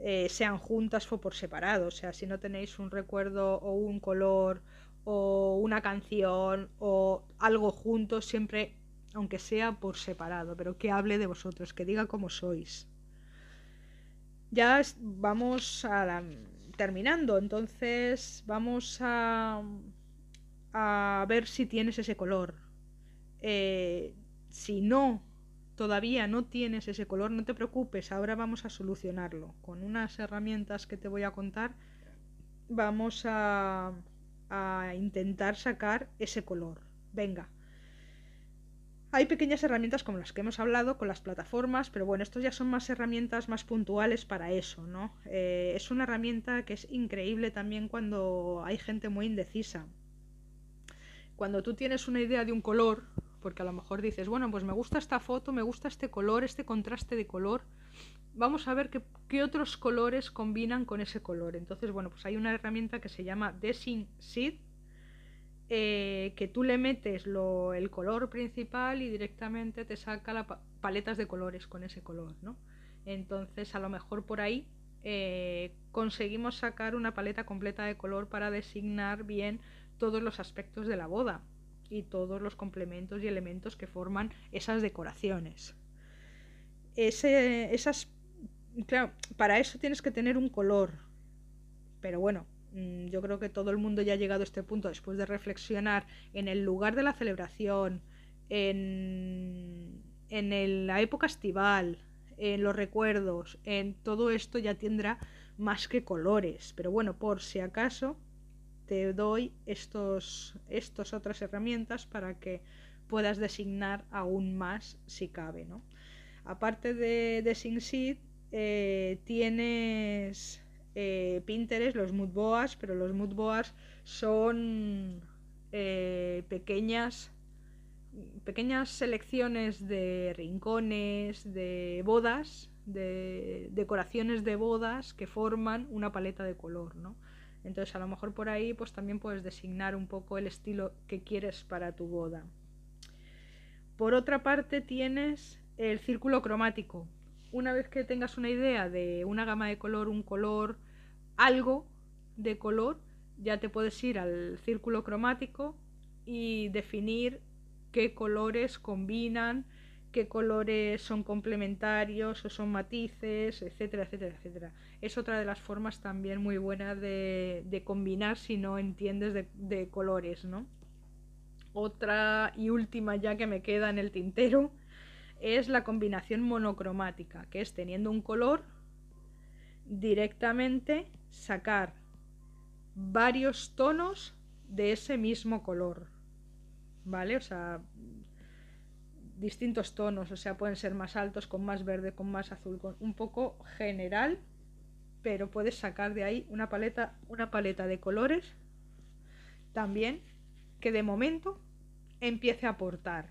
eh, sean juntas o por separado. O sea, si no tenéis un recuerdo o un color o una canción o algo juntos, siempre, aunque sea por separado, pero que hable de vosotros, que diga cómo sois. Ya vamos a terminando, entonces vamos a, ver si tienes ese color. Eh, si no todavía no tienes ese color, no te preocupes, ahora vamos a solucionarlo. Con unas herramientas que te voy a contar, vamos a, a intentar sacar ese color. Venga. Hay pequeñas herramientas como las que hemos hablado con las plataformas, pero bueno, estos ya son más herramientas más puntuales para eso, ¿no? Eh, es una herramienta que es increíble también cuando hay gente muy indecisa. Cuando tú tienes una idea de un color, porque a lo mejor dices, bueno, pues me gusta esta foto, me gusta este color, este contraste de color, vamos a ver qué, otros colores combinan con ese color. Entonces, bueno, pues hay una herramienta que se llama Design Seed, eh, que tú le metes lo, el color principal y directamente te saca las paletas de colores con ese color, ¿no? Entonces, a lo mejor por ahí eh, conseguimos sacar una paleta completa de color para designar bien todos los aspectos de la boda y todos los complementos y elementos que forman esas decoraciones. Ese, esas, claro, para eso tienes que tener un color. Pero bueno, mm, yo creo que todo el mundo ya ha llegado a este punto después de reflexionar en el lugar de la celebración, en, en la época estival, en los recuerdos, en todo esto ya tendrá más que colores. Pero bueno, por si acaso, te doy estos, estas otras herramientas para que puedas designar aún más si cabe. ¿no? Aparte de, de SingSeed, eh, tienes eh, Pinterest, los moodboards, pero los moodboards son eh, pequeñas pequeñas selecciones de rincones, de bodas, de decoraciones de bodas que forman una paleta de color, ¿no? Entonces a lo mejor por ahí pues también puedes designar un poco el estilo que quieres para tu boda. Por otra parte tienes el círculo cromático. Una vez que tengas una idea de una gama de color, un color, algo de color, ya te puedes ir al círculo cromático y definir qué colores combinan qué colores son complementarios o son matices, etcétera, etcétera, etcétera. Es otra de las formas también muy buenas de, combinar si no entiendes de, colores, ¿no? Otra y última ya que me queda en el tintero es la combinación monocromática, que es teniendo un color directamente sacar varios tonos de ese mismo color. ¿Vale? O sea, distintos tonos, o sea, pueden ser más altos, con más verde, con más azul, con un poco general, pero puedes sacar de ahí una paleta, una paleta de colores también que de momento empiece a aportar.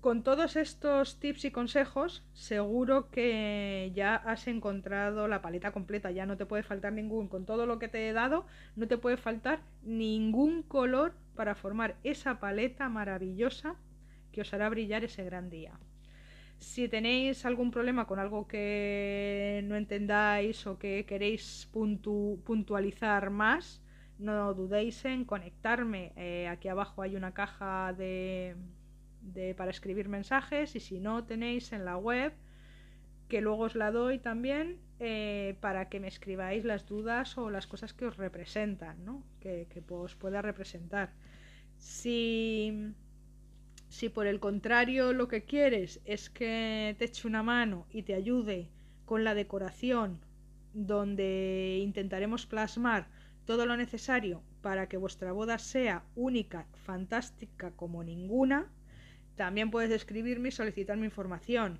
Con todos estos tips y consejos, seguro que ya has encontrado la paleta completa, ya no te puede faltar ningún, con todo lo que te he dado, no te puede faltar ningún color para formar esa paleta maravillosa que os hará brillar ese gran día. Si tenéis algún problema con algo que no entendáis o que queréis puntualizar más, no dudéis en conectarme. Eh, aquí abajo hay una caja de, para escribir mensajes y si no tenéis en la web, que luego os la doy también eh, para que me escribáis las dudas o las cosas que os representan, ¿no? que, que os pueda representar. Si si por el contrario lo que quieres es que te eche una mano y te ayude con la decoración, donde intentaremos plasmar todo lo necesario para que vuestra boda sea única, fantástica como ninguna, también puedes escribirme y solicitarme información.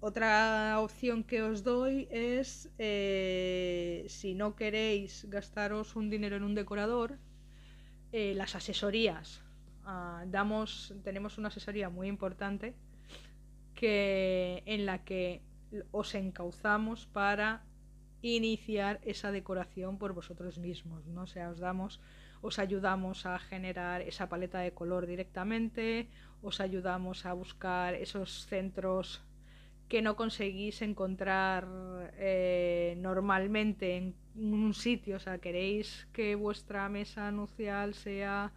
otra opción que os doy es, eh, si no queréis gastaros un dinero en un decorador, eh, las asesorías. Ah, damos, tenemos una asesoría muy importante que, en la que os encauzamos para iniciar esa decoración por vosotros mismos, ¿no? O sea, os damos, os ayudamos a generar esa paleta de color directamente, os ayudamos a buscar esos centros que no conseguís encontrar eh, normalmente en un sitio, o sea, queréis que vuestra mesa anuncial sea,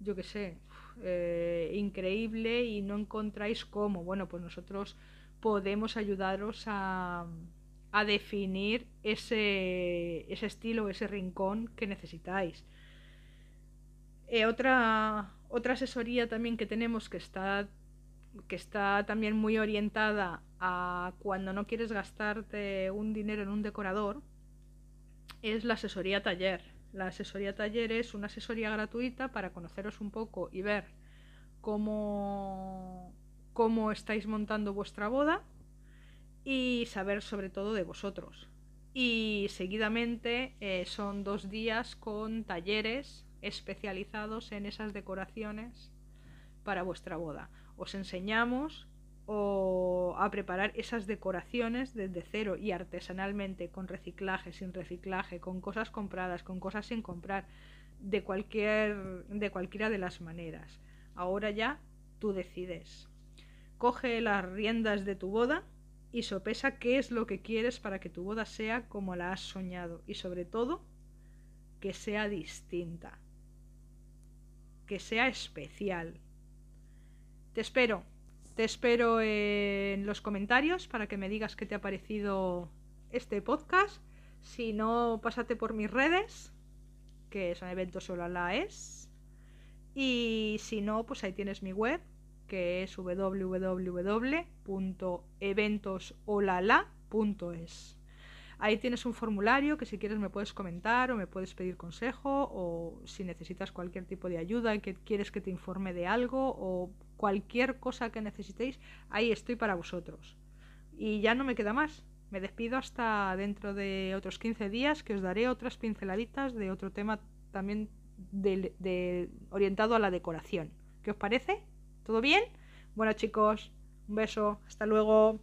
yo qué sé, eh, increíble y no encontráis cómo, bueno, pues nosotros podemos ayudaros a, definir ese, ese estilo, ese rincón que necesitáis. Eh, otra, otra asesoría también que tenemos que está, que está también muy orientada a cuando no quieres gastarte un dinero en un decorador es la asesoría taller. La asesoría taller es una asesoría gratuita para conoceros un poco y ver cómo, cómo estáis montando vuestra boda y saber sobre todo de vosotros. Y seguidamente eh, son dos días con talleres especializados en esas decoraciones para vuestra boda. Os enseñamos o a preparar esas decoraciones desde cero y artesanalmente, con reciclaje, sin reciclaje, con cosas compradas, con cosas sin comprar, de cualquier de cualquiera de las maneras. Ahora ya tú decides. Coge las riendas de tu boda y sopesa qué es lo que quieres para que tu boda sea como la has soñado y sobre todo que sea distinta, que sea especial. Te espero, te espero en los comentarios para que me digas qué te ha parecido este podcast. Si no, pásate por mis redes, que son eventos la. Y si no, pues ahí tienes mi web, que es www.eventosolala.es. Ahí tienes un formulario que si quieres me puedes comentar o me puedes pedir consejo o si necesitas cualquier tipo de ayuda y que quieres que te informe de algo o cualquier cosa que necesitéis, ahí estoy para vosotros. Y ya no me queda más. Me despido hasta dentro de otros 15 días que os daré otras pinceladitas de otro tema también de orientado a la decoración. ¿Qué os parece? ¿Todo bien? Bueno chicos, un beso, hasta luego.